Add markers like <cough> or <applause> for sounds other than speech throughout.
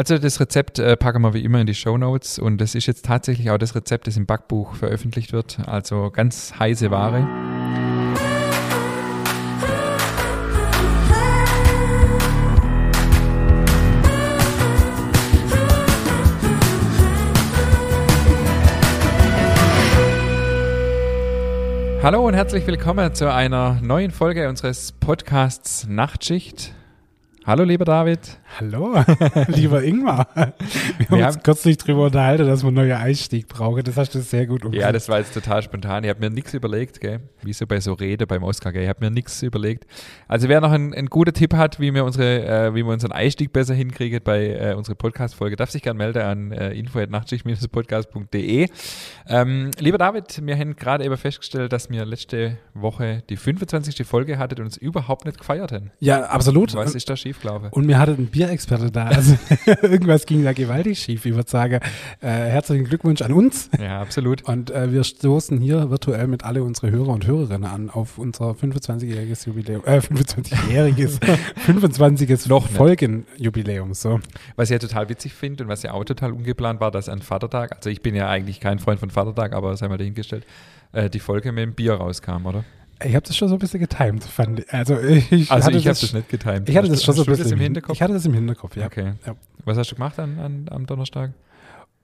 Also das Rezept äh, packen wir wie immer in die Show Notes und das ist jetzt tatsächlich auch das Rezept, das im Backbuch veröffentlicht wird. Also ganz heiße Ware. Hallo und herzlich willkommen zu einer neuen Folge unseres Podcasts Nachtschicht. Hallo, lieber David. Hallo, <laughs> lieber Ingmar. Wir haben wir uns haben kürzlich darüber unterhalten, dass wir einen neuen Einstieg brauchen. Das hast du sehr gut umgesetzt. Ja, das war jetzt total spontan. Ich habe mir nichts überlegt, gell? wie so bei so Rede beim Oscar. Gell? Ich habe mir nichts überlegt. Also wer noch einen, einen guten Tipp hat, wie wir, unsere, äh, wie wir unseren Einstieg besser hinkriegen bei äh, unserer Podcast-Folge, darf sich gerne melden an äh, info.nachtschicht-podcast.de. Ähm, lieber David, wir haben gerade eben festgestellt, dass wir letzte Woche die 25. Folge hattet und uns überhaupt nicht gefeiert haben. Ja, absolut. Was ist da schief glaube. Und mir hatte ein Bierexperte da. Also <laughs> irgendwas ging da gewaltig schief. Ich würde sagen, äh, herzlichen Glückwunsch an uns. Ja, absolut. Und äh, wir stoßen hier virtuell mit alle unsere Hörer und Hörerinnen an auf unser 25-jähriges Jubiläum, äh, 25-jähriges, 25. <laughs> Noch Folgenjubiläum. So. Was ich ja total witzig finde und was ja auch total ungeplant war, dass an Vatertag, also ich bin ja eigentlich kein Freund von Vatertag, aber sei mal dahingestellt, äh, die Folge mit dem Bier rauskam, oder? Ich habe das schon so ein bisschen getimed, fand ich. Also ich, also ich habe das nicht getimed. Ich hatte das schon so ein bisschen im Hinterkopf. Ich hatte das im Hinterkopf, ja. Okay. Ja. Was hast du gemacht an, an, am Donnerstag?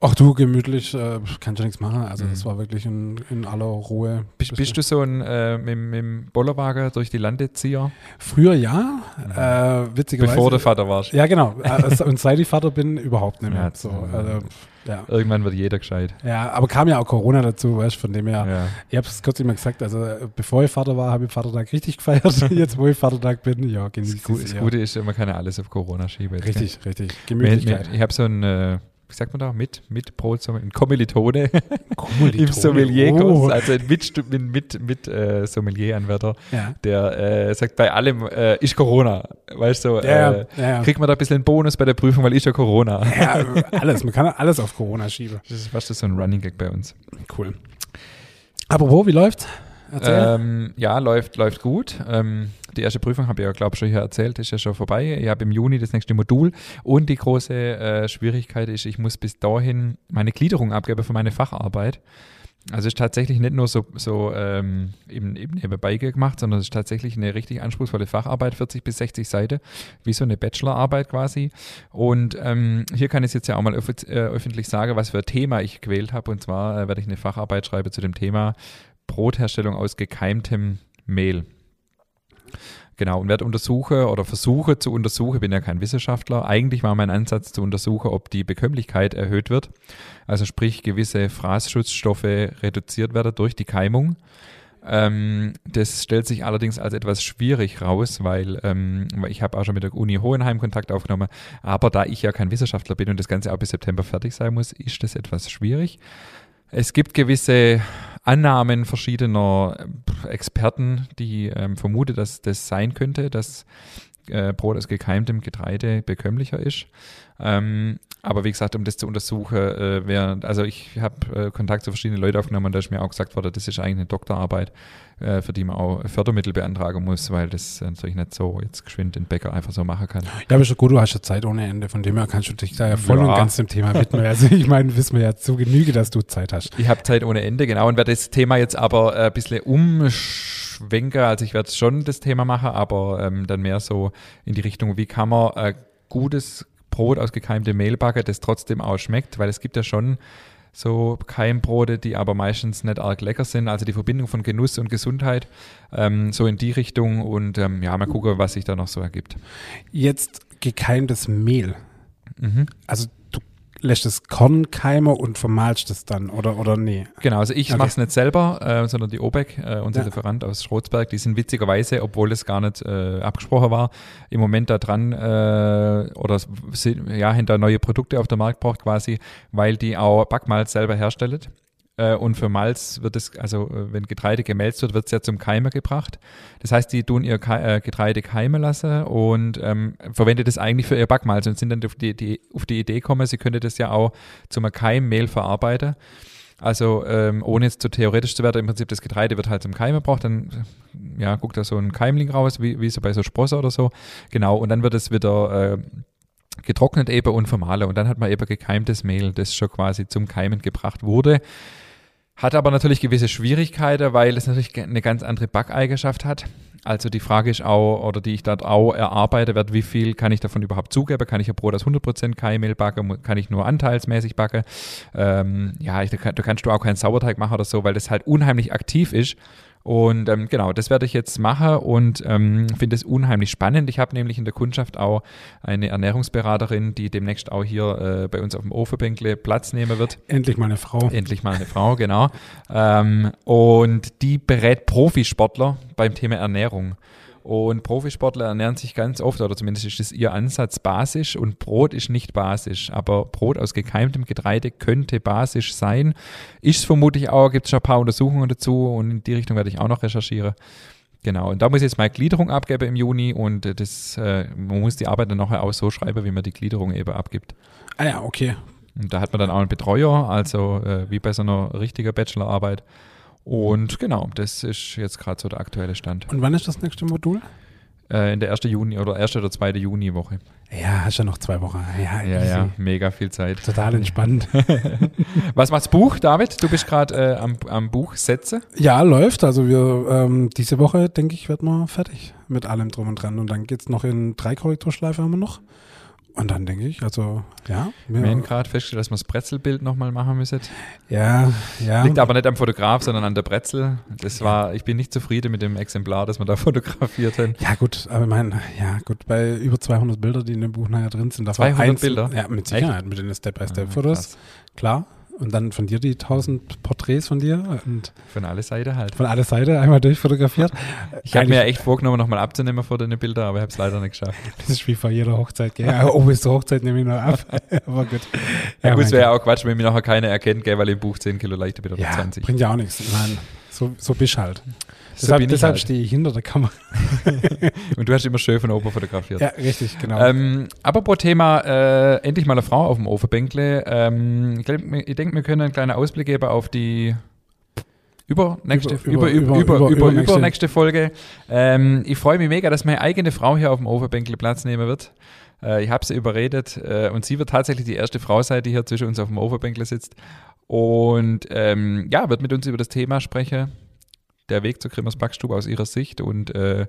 Ach du, gemütlich, äh, kann schon nichts machen. Also mhm. das war wirklich in, in aller Ruhe. Bist, bist du so ein äh, mit, mit dem Bollerwagen durch die Landezieher? Früher ja, mhm. äh, witzigerweise. Bevor du Vater warst. Ja, genau. Also, und seit ich Vater bin, überhaupt nicht mehr. Ja, so, also, ja. Irgendwann wird jeder gescheit. Ja, aber kam ja auch Corona dazu, weißt von dem her. Ja. Ich habe es kurz immer gesagt, also bevor ich Vater war, habe ich Vatertag richtig gefeiert. <laughs> Jetzt, wo ich Vatertag bin, ja, genieße es. Das, das Gute ist, man kann ja alles auf Corona schieben. Richtig, richtig. Gemütlichkeit. Ich habe so ein äh, sagt man da, mit, mit Brot, ein Kommilitone, Kommilitone. <laughs> im Sommelierkurs, oh. also ein mit, mit, mit äh, Sommelier-Anwärter, ja. der äh, sagt, bei allem äh, ist Corona, weißt du, ja, äh, ja, kriegt man da ein bisschen einen Bonus bei der Prüfung, weil ist ja Corona. Ja, alles, man kann alles auf Corona schieben. Das ist fast so ein Running Gag bei uns. Cool. Apropos, wie läuft's? Ähm, ja, läuft, läuft gut. Ähm, die erste Prüfung habe ich ja, glaube ich, schon hier erzählt, ist ja schon vorbei. Ich habe im Juni das nächste Modul und die große äh, Schwierigkeit ist, ich muss bis dahin meine Gliederung abgeben für meine Facharbeit. Also ist tatsächlich nicht nur so, so ähm, eben, eben nebenbei gemacht, sondern es ist tatsächlich eine richtig anspruchsvolle Facharbeit, 40 bis 60 Seiten, wie so eine Bachelorarbeit quasi. Und ähm, hier kann ich jetzt ja auch mal äh, öffentlich sagen, was für ein Thema ich gewählt habe. Und zwar äh, werde ich eine Facharbeit schreiben zu dem Thema Brotherstellung aus gekeimtem Mehl. Genau, und werde untersuche oder versuche zu untersuchen, bin ja kein Wissenschaftler, eigentlich war mein Ansatz zu untersuchen, ob die Bekömmlichkeit erhöht wird, also sprich gewisse Fraßschutzstoffe reduziert werden durch die Keimung. Ähm, das stellt sich allerdings als etwas schwierig raus, weil ähm, ich habe auch schon mit der Uni Hohenheim Kontakt aufgenommen, aber da ich ja kein Wissenschaftler bin und das Ganze auch bis September fertig sein muss, ist das etwas schwierig. Es gibt gewisse Annahmen verschiedener Experten, die ähm, vermuten, dass das sein könnte, dass äh, Brot aus gekeimtem Getreide bekömmlicher ist. Ähm, aber wie gesagt, um das zu untersuchen, äh, wär, also ich habe äh, Kontakt zu verschiedenen Leuten aufgenommen da ist mir auch gesagt worden, das ist eigentlich eine Doktorarbeit, äh, für die man auch Fördermittel beantragen muss, weil das natürlich nicht so jetzt geschwind den Bäcker einfach so machen kann. Ja, aber schon gut, du hast ja Zeit ohne Ende, von dem her kannst du dich da ja voll ja. und ganz dem Thema widmen. Also ich meine, wissen wir ja zu Genüge, dass du Zeit hast. Ich habe Zeit ohne Ende, genau, und werde das Thema jetzt aber äh, ein bisschen umschwenken, also ich werde schon das Thema machen, aber ähm, dann mehr so in die Richtung, wie kann man äh, gutes Brot aus gekeimtem Mehl backe, das trotzdem auch schmeckt, weil es gibt ja schon so Keimbrote, die aber meistens nicht arg lecker sind. Also die Verbindung von Genuss und Gesundheit, ähm, so in die Richtung. Und ähm, ja, mal gucken, was sich da noch so ergibt. Jetzt gekeimtes Mehl. Mhm. Also lässt das Korn keimen und vermalst das dann oder, oder nee? Genau, also ich okay. mache es nicht selber, äh, sondern die OBEC, äh, unser ja. Lieferant aus Schrotzberg, die sind witzigerweise, obwohl es gar nicht äh, abgesprochen war, im Moment da dran äh, oder sind, ja, hinter neue Produkte auf der Markt braucht quasi, weil die auch Backmalz selber herstellen. Äh, und für Malz wird es, also äh, wenn Getreide gemälzt wird, wird es ja zum Keimer gebracht. Das heißt, die tun ihr Ke äh, Getreide keimen lassen und ähm, verwendet es eigentlich für ihr Backmalz und sind dann auf die, die, auf die Idee gekommen, sie könnte das ja auch zum Keimmehl verarbeiten. Also ähm, ohne jetzt zu theoretisch zu werden, im Prinzip das Getreide wird halt zum Keimen gebraucht, dann ja, guckt da so ein Keimling raus, wie, wie so bei so Sprosse oder so. Genau, und dann wird es wieder äh, getrocknet eben und vermahlen. Und dann hat man eben gekeimtes Mehl, das schon quasi zum Keimen gebracht wurde. Hat aber natürlich gewisse Schwierigkeiten, weil es natürlich eine ganz andere Backeigenschaft hat. Also die Frage ist auch, oder die ich dort auch erarbeite wird, wie viel kann ich davon überhaupt zugeben? Kann ich ein Brot aus 100% Keimmehl backen? Kann ich nur anteilsmäßig backen? Ähm, ja, ich, da kannst du auch keinen Sauerteig machen oder so, weil das halt unheimlich aktiv ist und ähm, genau, das werde ich jetzt machen und ähm, finde es unheimlich spannend. Ich habe nämlich in der Kundschaft auch eine Ernährungsberaterin, die demnächst auch hier äh, bei uns auf dem Ofenbänkle Platz nehmen wird. Endlich mal eine Frau. Endlich mal eine Frau, genau. Ähm, und die berät Profisportler beim Thema Ernährung. Und Profisportler ernähren sich ganz oft, oder zumindest ist es ihr Ansatz, basisch und Brot ist nicht basisch. Aber Brot aus gekeimtem Getreide könnte basisch sein. Ist es vermutlich auch, gibt es schon ein paar Untersuchungen dazu und in die Richtung werde ich auch noch recherchieren. Genau, und da muss ich jetzt meine Gliederung abgeben im Juni und das, äh, man muss die Arbeit dann nachher auch so schreiben, wie man die Gliederung eben abgibt. Ah ja, okay. Und da hat man dann auch einen Betreuer, also äh, wie bei so einer richtigen Bachelorarbeit. Und genau, das ist jetzt gerade so der aktuelle Stand. Und wann ist das nächste Modul? Äh, in der 1. Juni oder 1. oder 2. Juniwoche. Ja, hast ja noch zwei Wochen. Ja, ja, ja, mega viel Zeit. Total entspannt. <laughs> Was macht's Buch, David? Du bist gerade äh, am, am Buch Sätze? Ja, läuft. Also wir ähm, diese Woche, denke ich, werden wir fertig mit allem drum und dran. Und dann geht's noch in drei Korrekturschleife haben wir noch. Und dann denke ich, also ja. Wir haben gerade festgestellt, dass wir das Brezelbild nochmal machen müssen. Ja, ja. Liegt aber nicht am Fotograf, sondern an der Brezel. Das war, ich bin nicht zufrieden mit dem Exemplar, das wir da <laughs> fotografiert haben. Ja gut, aber ich meine, ja gut, bei über 200 Bildern, die in dem Buch nachher drin sind. 200 eins, Bilder? Ja, mit Sicherheit, Echt? mit den Step-by-Step-Fotos. Ah, klar. Und dann von dir die tausend Porträts von dir. Und von alle Seiten halt. Von alle Seiten einmal durchfotografiert. Ich habe mir echt vorgenommen, nochmal abzunehmen vor den Bilder, aber ich habe es leider nicht geschafft. <laughs> Das ist wie vor jeder Hochzeit, gell? oh, bis zur Hochzeit nehme ich noch ab. <laughs> aber gut. Ja, ja gut, es wäre ja auch Quatsch, wenn mir nachher keiner erkennt, gell, weil im Buch 10 Kilo leichter Bilder ja, 20. bringt ja auch nichts. Ich meine, so, so bist halt. So deshalb, deshalb halt. stehe ich hinter der Kamera. <laughs> und du hast immer schön von oben fotografiert. Ja, richtig, genau. Ähm, aber pro Thema, äh, endlich mal eine Frau auf dem Ofenbänkle. Ähm, ich, ich denke, wir können einen kleinen Ausblick geben auf die übernächste, über, über, über, über, über, über, nächste Folge. Ähm, ich freue mich mega, dass meine eigene Frau hier auf dem Ofenbänkle Platz nehmen wird. Äh, ich habe sie überredet äh, und sie wird tatsächlich die erste Frau sein, die hier zwischen uns auf dem Ofenbänkle sitzt. Und ähm, ja, wird mit uns über das Thema sprechen der Weg zur Grimmers Backstube aus Ihrer Sicht und äh,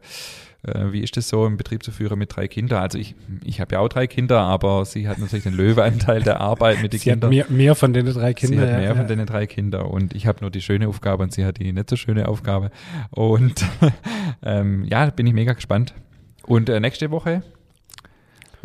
äh, wie ist es so, einen Betrieb zu führen mit drei Kindern? Also ich, ich habe ja auch drei Kinder, aber sie hat natürlich den Löweanteil der Arbeit mit den sie Kindern. Hat mehr, mehr von den drei Kindern. Sie hat mehr ja, von den drei Kindern und ich habe nur die schöne Aufgabe und sie hat die nicht so schöne Aufgabe. Und <laughs> ähm, ja, bin ich mega gespannt. Und äh, nächste Woche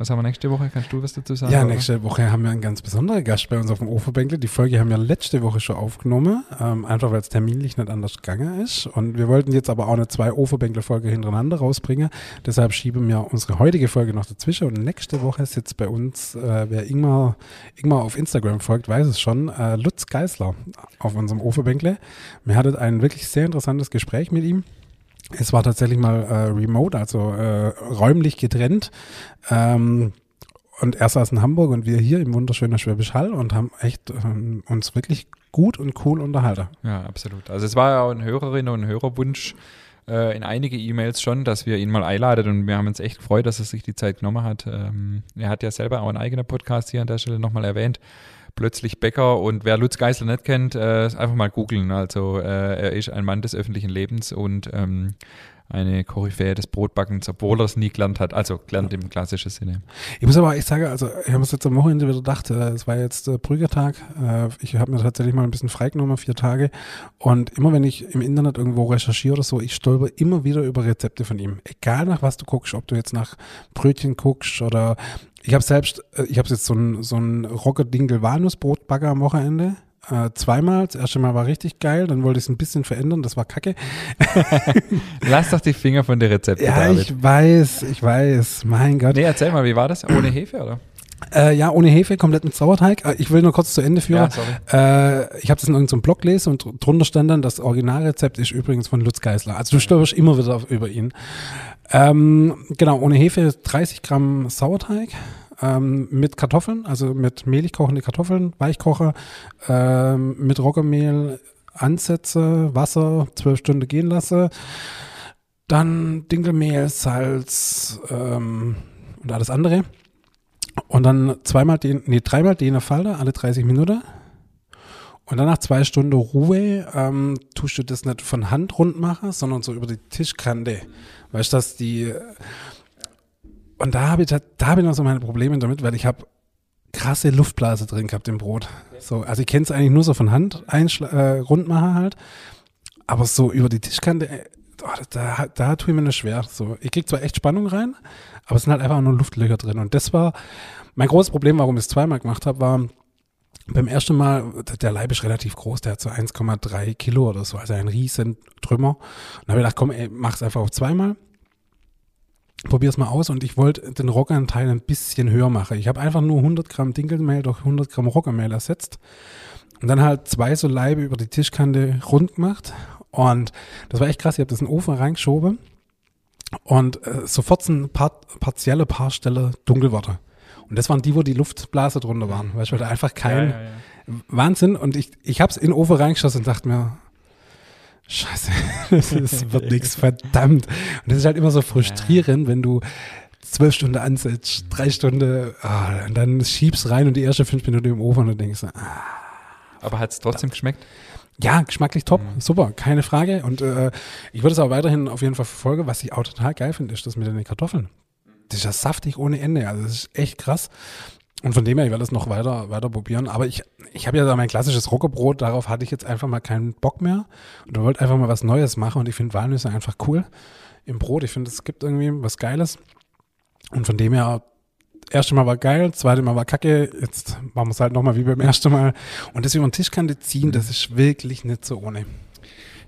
was haben wir nächste Woche? Kannst du was dazu sagen? Ja, nächste oder? Woche haben wir einen ganz besonderen Gast bei uns auf dem Oferbänkle. Die Folge haben wir letzte Woche schon aufgenommen, ähm, einfach weil es terminlich nicht anders gegangen ist. Und wir wollten jetzt aber auch eine zwei Oferbänkle-Folge hintereinander rausbringen. Deshalb schieben wir unsere heutige Folge noch dazwischen. Und nächste Woche sitzt bei uns, äh, wer Ingmar, Ingmar auf Instagram folgt, weiß es schon, äh, Lutz Geisler auf unserem Oferbänkle. Wir hatten ein wirklich sehr interessantes Gespräch mit ihm. Es war tatsächlich mal äh, remote, also äh, räumlich getrennt. Ähm, und er saß in Hamburg und wir hier im wunderschönen Schwäbisch Hall und haben echt ähm, uns wirklich gut und cool unterhalten. Ja, absolut. Also es war ja auch ein Hörerinnen- und Hörerwunsch äh, in einige E-Mails schon, dass wir ihn mal einladen und wir haben uns echt gefreut, dass er sich die Zeit genommen hat. Ähm, er hat ja selber auch einen eigenen Podcast hier an der Stelle nochmal erwähnt plötzlich Bäcker. Und wer Lutz Geisler nicht kennt, äh, einfach mal googeln. Also äh, er ist ein Mann des öffentlichen Lebens und ähm, eine Koryphäe des Brotbackens, obwohl er es nie gelernt hat. Also gelernt im klassischen Sinne. Ich muss aber, ich sage, also ich habe es jetzt am Wochenende wieder gedacht, äh, es war jetzt äh, Brüggetag. Äh, ich habe mir tatsächlich mal ein bisschen freigenommen, vier Tage. Und immer wenn ich im Internet irgendwo recherchiere oder so, ich stolper immer wieder über Rezepte von ihm. Egal nach was du guckst, ob du jetzt nach Brötchen guckst oder ich habe selbst, äh, ich habe jetzt so ein, so ein Rocker-Dinkel Walnussbrotbagger am Wochenende. Äh, zweimal. Das erste Mal war richtig geil, dann wollte ich es ein bisschen verändern, das war kacke. <laughs> Lass doch die Finger von der Rezepte, Ja, David. ich weiß, ich weiß, mein Gott. Nee, erzähl mal, wie war das? Ohne Hefe, oder? Äh, ja, ohne Hefe, komplett mit Sauerteig. Äh, ich will nur kurz zu Ende führen. Ja, äh, ich habe das in irgendeinem Blog gelesen und drunter stand dann, das Originalrezept ist übrigens von Lutz Geisler. Also du stolperst immer wieder auf, über ihn. Ähm, genau, ohne Hefe 30 Gramm Sauerteig, ähm, mit Kartoffeln, also mit mehlig kochende Kartoffeln, Weichkocher, ähm, mit Roggenmehl ansetze, Wasser, zwölf Stunden gehen lasse, dann Dinkelmehl, Salz ähm, und alles andere. Und dann zweimal den, nee, dreimal den Falter, alle 30 Minuten. Und dann nach zwei Stunden Ruhe ähm, tust du das nicht von Hand rund machen, sondern so über die Tischkante. Weißt du, dass die. Und da habe ich, da habe ich noch so meine Probleme damit, weil ich habe krasse Luftblase drin gehabt im Brot. So, also ich kenne es eigentlich nur so von Hand äh, rund machen halt. Aber so über die Tischkante, äh, oh, da, da tue ich mir nur schwer. So, ich krieg zwar echt Spannung rein, aber es sind halt einfach nur Luftlöcher drin. Und das war mein großes Problem, warum ich es zweimal gemacht habe, war beim ersten Mal, der Leib ist relativ groß, der hat so 1,3 Kilo oder so, also ein riesen Trümmer. Und habe ich gedacht, komm, ey, mach's einfach auf zweimal. Probier's mal aus und ich wollte den Roggenanteil ein bisschen höher machen. Ich habe einfach nur 100 Gramm Dinkelmehl durch 100 Gramm Roggenmehl ersetzt und dann halt zwei so Leibe über die Tischkante rund gemacht und das war echt krass. Ich habe das in den Ofen reingeschoben und äh, sofort sind paar, partielle Paarstelle dunkel wurde. Und das waren die, wo die Luftblase drunter waren. Weißt du, weil da einfach kein ja, ja. Wahnsinn. Und ich, ich habe es in den Ofen reingeschossen und dachte mir, Scheiße, <laughs> das wird <laughs> nichts, verdammt. Und das ist halt immer so frustrierend, wenn du zwölf Stunden ansetzt, drei Stunden, ah, und dann schiebst rein und die ersten fünf Minuten im Ofen und dann denkst du, ah. Aber hat es trotzdem geschmeckt? Ja, geschmacklich top, mhm. super, keine Frage. Und äh, ich würde es auch weiterhin auf jeden Fall verfolgen. Was ich auch total geil finde, ist das mit den Kartoffeln. Das ist ja saftig ohne Ende. Also das ist echt krass. Und von dem her, ich werde es noch weiter, weiter probieren. Aber ich, ich habe ja da mein klassisches Rockerbrot, darauf hatte ich jetzt einfach mal keinen Bock mehr. Und wollte einfach mal was Neues machen. Und ich finde Walnüsse einfach cool im Brot. Ich finde, es gibt irgendwie was Geiles. Und von dem her, erste Mal war geil, zweite Mal war kacke, jetzt machen wir es halt nochmal wie beim ersten Mal. Und das über den Tischkante ziehen, das ist wirklich nicht so ohne.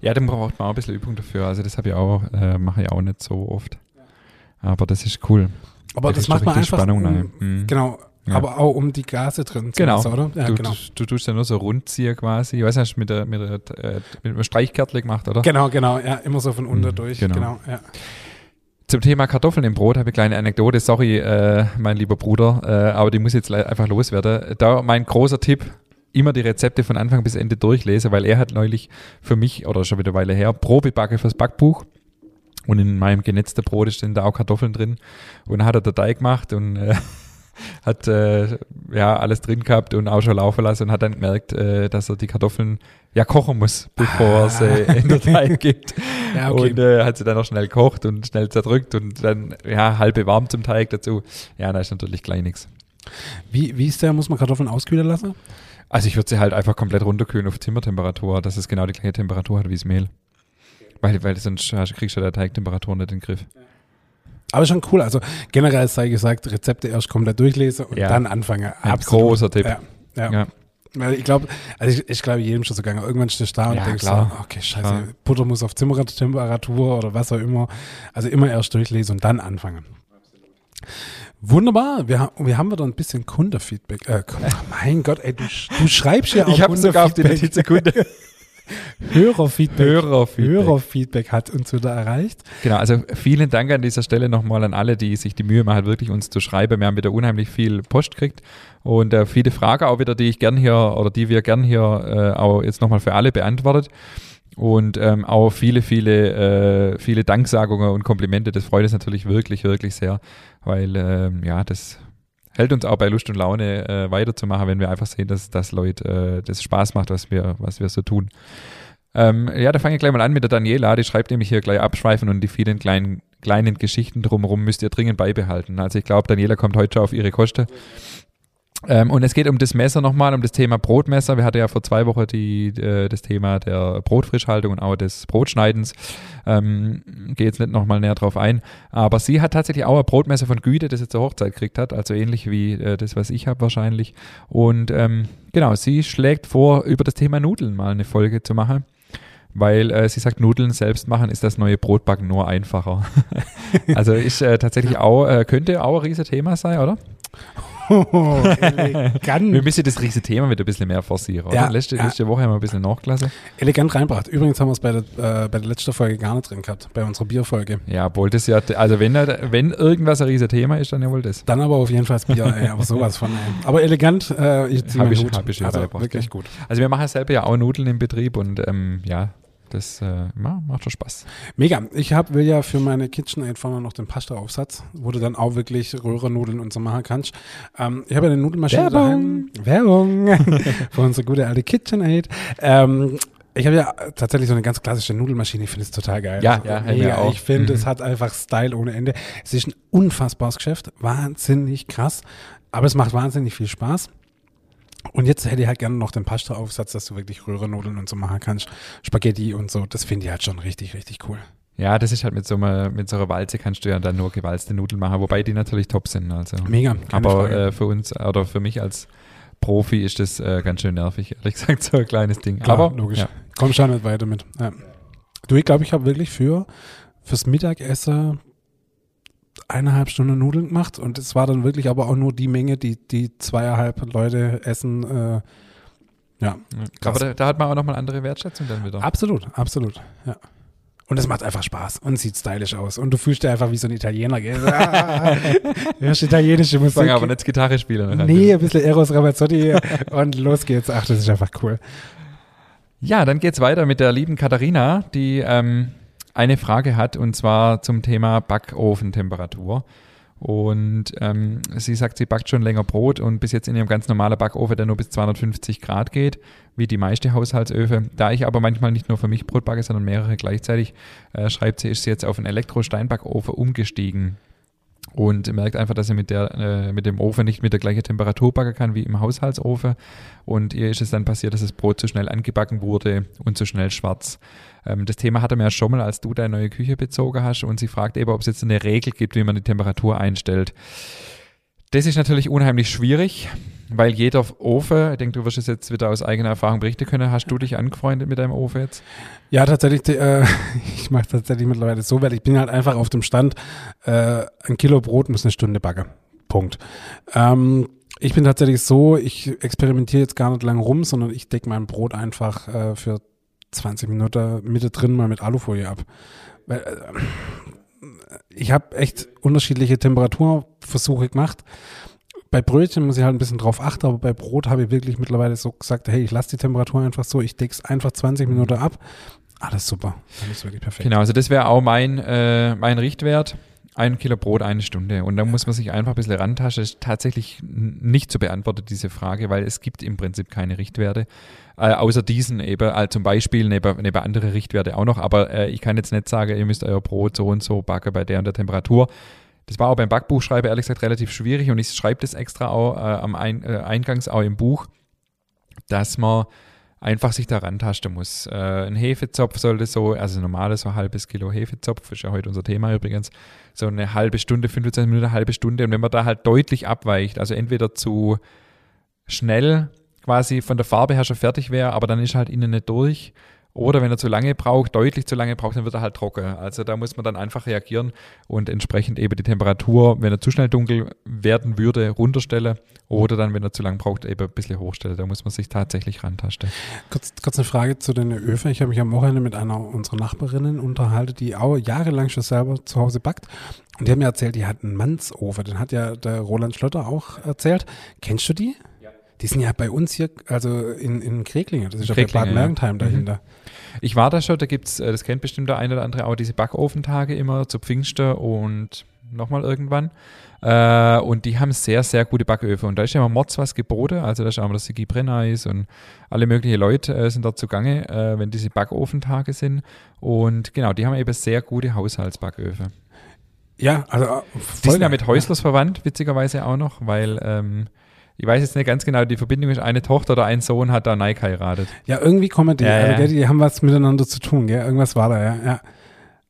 Ja, dann braucht man auch ein bisschen Übung dafür. Also das habe ich auch, äh, mache ich auch nicht so oft. Aber das ist cool. Aber da das macht man einfach, Spannung um, mhm. genau, ja. aber auch um die Gase drin zu genau. lassen, oder? Ja, du, genau. Du, du, tust ja nur so Rundzieher quasi. Ich weiß nicht, mit, der, mit, der, äh, mit einem Streichkärtle gemacht, oder? Genau, genau, ja, immer so von unten mhm, durch, genau. genau, ja. Zum Thema Kartoffeln im Brot habe ich eine kleine Anekdote. Sorry, äh, mein lieber Bruder, äh, aber die muss jetzt einfach loswerden. Da mein großer Tipp, immer die Rezepte von Anfang bis Ende durchlese, weil er hat neulich für mich, oder schon wieder eine Weile her, Probebacke fürs Backbuch. Und in meinem genetzten Brot stehen da auch Kartoffeln drin. Und dann hat er der Teig gemacht und äh, <laughs> hat äh, ja alles drin gehabt und auch schon laufen lassen und hat dann gemerkt, äh, dass er die Kartoffeln ja kochen muss, bevor er sie in den Teig gibt. <laughs> ja, okay. Und äh, hat sie dann auch schnell gekocht und schnell zerdrückt und dann ja halbe warm zum Teig dazu. Ja, da ist natürlich gleich nichts. Wie, wie ist der, muss man Kartoffeln auskühlen lassen? Also ich würde sie halt einfach komplett runterkühlen auf Zimmertemperatur, dass es genau die gleiche Temperatur hat wie das Mehl. Weil, weil sonst kriegst du der Teigtemperatur nicht in den Griff. Aber schon cool. Also generell sei gesagt, Rezepte erst komplett durchlesen und ja. dann anfangen. Ein Absolut. großer Tipp. Ja. ja. ja. Weil ich glaube, also ich, ich glaube jedem schon so gegangen. Irgendwann stehst du da und ja, denkst klar. so, okay, scheiße, klar. Butter muss auf Zimmertemperatur oder was auch immer. Also immer erst durchlesen und dann anfangen. Wunderbar, wir, wir haben wieder ein bisschen Kundenfeedback. Äh, mein Gott, ey, du, du schreibst ja auch Ich habe sogar auf die Notiz Kunde. <laughs> Hörerfeedback, Hörerfeedback. Hörerfeedback hat uns wieder erreicht. Genau, also vielen Dank an dieser Stelle nochmal an alle, die sich die Mühe machen, wirklich uns zu schreiben. Wir haben wieder unheimlich viel Post gekriegt und äh, viele Fragen auch wieder, die ich gern hier oder die wir gern hier äh, auch jetzt nochmal für alle beantwortet. Und ähm, auch viele, viele, äh, viele Danksagungen und Komplimente. Das freut uns natürlich wirklich, wirklich sehr, weil ähm, ja, das hält uns auch bei Lust und Laune äh, weiterzumachen, wenn wir einfach sehen, dass das Leute äh, das Spaß macht, was wir, was wir so tun. Ähm, ja, da fange ich gleich mal an mit der Daniela, die schreibt nämlich hier gleich abschweifen und die vielen kleinen, kleinen Geschichten drumherum müsst ihr dringend beibehalten. Also ich glaube, Daniela kommt heute schon auf ihre Kosten. Ähm, und es geht um das Messer nochmal, um das Thema Brotmesser. Wir hatten ja vor zwei Wochen die, äh, das Thema der Brotfrischhaltung und auch des Brotschneidens. Ähm, Gehe jetzt nicht nochmal näher drauf ein. Aber sie hat tatsächlich auch ein Brotmesser von Güte, das sie zur Hochzeit gekriegt hat. Also ähnlich wie äh, das, was ich habe wahrscheinlich. Und ähm, genau, sie schlägt vor, über das Thema Nudeln mal eine Folge zu machen weil äh, sie sagt, Nudeln selbst machen ist das neue Brotbacken nur einfacher. <laughs> also ist äh, tatsächlich auch, äh, könnte auch ein riesiges Thema sein, oder? Oh, elegant. Wir müssen das riesige Thema mit ein bisschen mehr forcieren. Ja, letzte, ja. letzte Woche haben wir ein bisschen nachgelassen. Elegant reinbracht. Übrigens haben wir es bei der, äh, bei der letzten Folge gar nicht drin gehabt, bei unserer Bierfolge. Ja, obwohl das ja, also wenn, wenn irgendwas ein riesiges Thema ist, dann ja wohl das. Dann aber auf jeden Fall das Bier, ey, aber sowas von. Ey. Aber elegant, äh, ich ziehe hab ich. Hab ich also, wirklich gut. Also wir machen selber ja auch Nudeln im Betrieb und ähm, ja, das äh, macht schon Spaß. Mega. Ich hab, will ja für meine KitchenAid vorne noch den Pasta-Aufsatz, wo du dann auch wirklich Röhrennudeln und so machen kannst. Ähm, ich habe ja eine Nudelmaschine Werbung. daheim. Werbung. <laughs> für unsere gute alte KitchenAid. Ähm, ich habe ja tatsächlich so eine ganz klassische Nudelmaschine. Ich finde es total geil. Ja, ja, haben wir mega. auch. Ich finde, Mhm. es hat einfach Style ohne Ende. Es ist ein unfassbares Geschäft. Wahnsinnig krass. Aber es macht wahnsinnig viel Spaß. Und jetzt hätte ich halt gerne noch den Pasta-Aufsatz, dass du wirklich Röhrennudeln und so machen kannst. Spaghetti und so. Das finde ich halt schon richtig, richtig cool. Ja, das ist halt mit so einer, mit so einer Walze kannst du ja dann nur gewalzte Nudeln machen, wobei die natürlich top sind. Also. Mega. Aber äh, für uns oder für mich als Profi ist das äh, ganz schön nervig, ehrlich <laughs> gesagt, so ein kleines Ding. Klar, Aber logisch. Ja. Komm schon nicht weiter mit. Ja. Du, ich glaube, ich habe wirklich für fürs Mittagessen eineinhalb Stunden Nudeln gemacht und es war dann wirklich aber auch nur die Menge, die die zweieinhalb Leute essen. Äh, ja, Aber da, da hat man auch nochmal andere Wertschätzung dann wieder. absolut, absolut. Ja. Und es macht einfach Spaß und sieht stylisch aus. Und du fühlst dich einfach wie so ein Italiener. Hörst <laughs> italienische Musik. Sagen aber nicht Gitarre spielen. Nee, ein bisschen Eros Ramazzotti und los geht's. Ach, das ist einfach cool. Ja, dann geht's weiter mit der lieben Katharina, die ähm, eine Frage hat und zwar zum Thema Backofentemperatur. Und ähm, sie sagt, sie backt schon länger Brot und bis jetzt in ihrem ganz normalen Backofen, der nur bis 250 Grad geht, wie die meiste Haushaltsöfe. Da ich aber manchmal nicht nur für mich Brot backe, sondern mehrere gleichzeitig, äh, schreibt sie, ist sie jetzt auf einen Elektro-Steinbackofen umgestiegen und merkt einfach, dass sie mit, der, äh, mit dem Ofen nicht mit der gleichen Temperatur backen kann wie im Haushaltsofen. Und ihr ist es dann passiert, dass das Brot zu schnell angebacken wurde und zu schnell schwarz. Ähm, das Thema hatte mir ja schon mal, als du deine neue Küche bezogen hast und sie fragt eben, ob es jetzt eine Regel gibt, wie man die Temperatur einstellt. Das ist natürlich unheimlich schwierig, weil jeder Ofen, ich denke, du wirst es jetzt wieder aus eigener Erfahrung berichten können, hast du dich angefreundet mit deinem Ofen jetzt? Ja, tatsächlich, äh, <laughs> ich mache tatsächlich mittlerweile so, weil ich bin halt einfach auf dem Stand, äh, ein Kilo Brot muss eine Stunde backen. Punkt. Ähm, ich bin tatsächlich so, ich experimentiere jetzt gar nicht lang rum, sondern ich decke mein Brot einfach äh, für 20 Minuten Mitte drin mal mit Alufolie ab. Weil, äh, ich habe echt unterschiedliche Temperaturversuche gemacht. Bei Brötchen muss ich halt ein bisschen drauf achten, aber bei Brot habe ich wirklich mittlerweile so gesagt, hey, ich lasse die Temperatur einfach so, ich decke es einfach 20 Minuten ab. Alles super. Ist wirklich perfekt. Genau, also das wäre auch mein, äh, mein Richtwert. Ein Kilo Brot, eine Stunde. Und da muss man sich einfach ein bisschen rantaschen. Ist tatsächlich nicht zu beantworten, diese Frage, weil es gibt im Prinzip keine Richtwerte. Äh, außer diesen eben, äh, zum Beispiel neben, neben andere Richtwerte auch noch. Aber äh, ich kann jetzt nicht sagen, ihr müsst euer Brot so und so backen bei der und der Temperatur. Das war auch beim Backbuchschreiben ehrlich gesagt relativ schwierig und ich schreibe das extra auch äh, am Ein äh, Eingangs auch im Buch, dass man einfach sich da rantasten muss. Äh, ein Hefezopf sollte so, also normales so ein halbes Kilo Hefezopf, ist ja heute unser Thema übrigens, so eine halbe Stunde, 25 Minuten, eine halbe Stunde. Und wenn man da halt deutlich abweicht, also entweder zu schnell quasi von der Farbe her schon fertig wäre, aber dann ist halt innen nicht durch. Oder wenn er zu lange braucht, deutlich zu lange braucht, dann wird er halt trocken. Also da muss man dann einfach reagieren und entsprechend eben die Temperatur, wenn er zu schnell dunkel werden würde, runterstellen oder dann, wenn er zu lang braucht, eben ein bisschen hochstellen. Da muss man sich tatsächlich rantasten. Kurz, kurz eine Frage zu den Öfen. Ich habe mich am Wochenende mit einer unserer Nachbarinnen unterhalten, die auch jahrelang schon selber zu Hause backt. Und die haben mir erzählt, die hat einen Mannsofen. Den hat ja der Roland Schlötter auch erzählt. Kennst du die? Ja. Die sind ja bei uns hier, also in, in Kreklingen. Das ist ja bei Kreklingen, Bad ja. Mergentheim dahinter. Ich war da schon, da gibt's, äh, das kennt bestimmt der eine oder andere auch, diese Backofentage immer zu Pfingsten und nochmal irgendwann. Äh, und die haben sehr, sehr gute Backöfen. Und da ist ja immer Mords was geboten. Also da ist auch immer der Sigi Brenneis und alle möglichen Leute äh, sind dort zugange, äh, wenn diese Backofentage sind. Und genau, die haben eben sehr gute Haushaltsbacköfen. Ja, also Die voll sind ja mit Häuslers verwandt, witzigerweise auch noch, weil ähm, ich weiß jetzt nicht ganz genau, die Verbindung ist, eine Tochter oder ein Sohn hat da Nike heiratet. Ja, irgendwie kommen die. Ja, also, ja. gell, die haben was miteinander zu tun, gell? Irgendwas war da, ja. ja.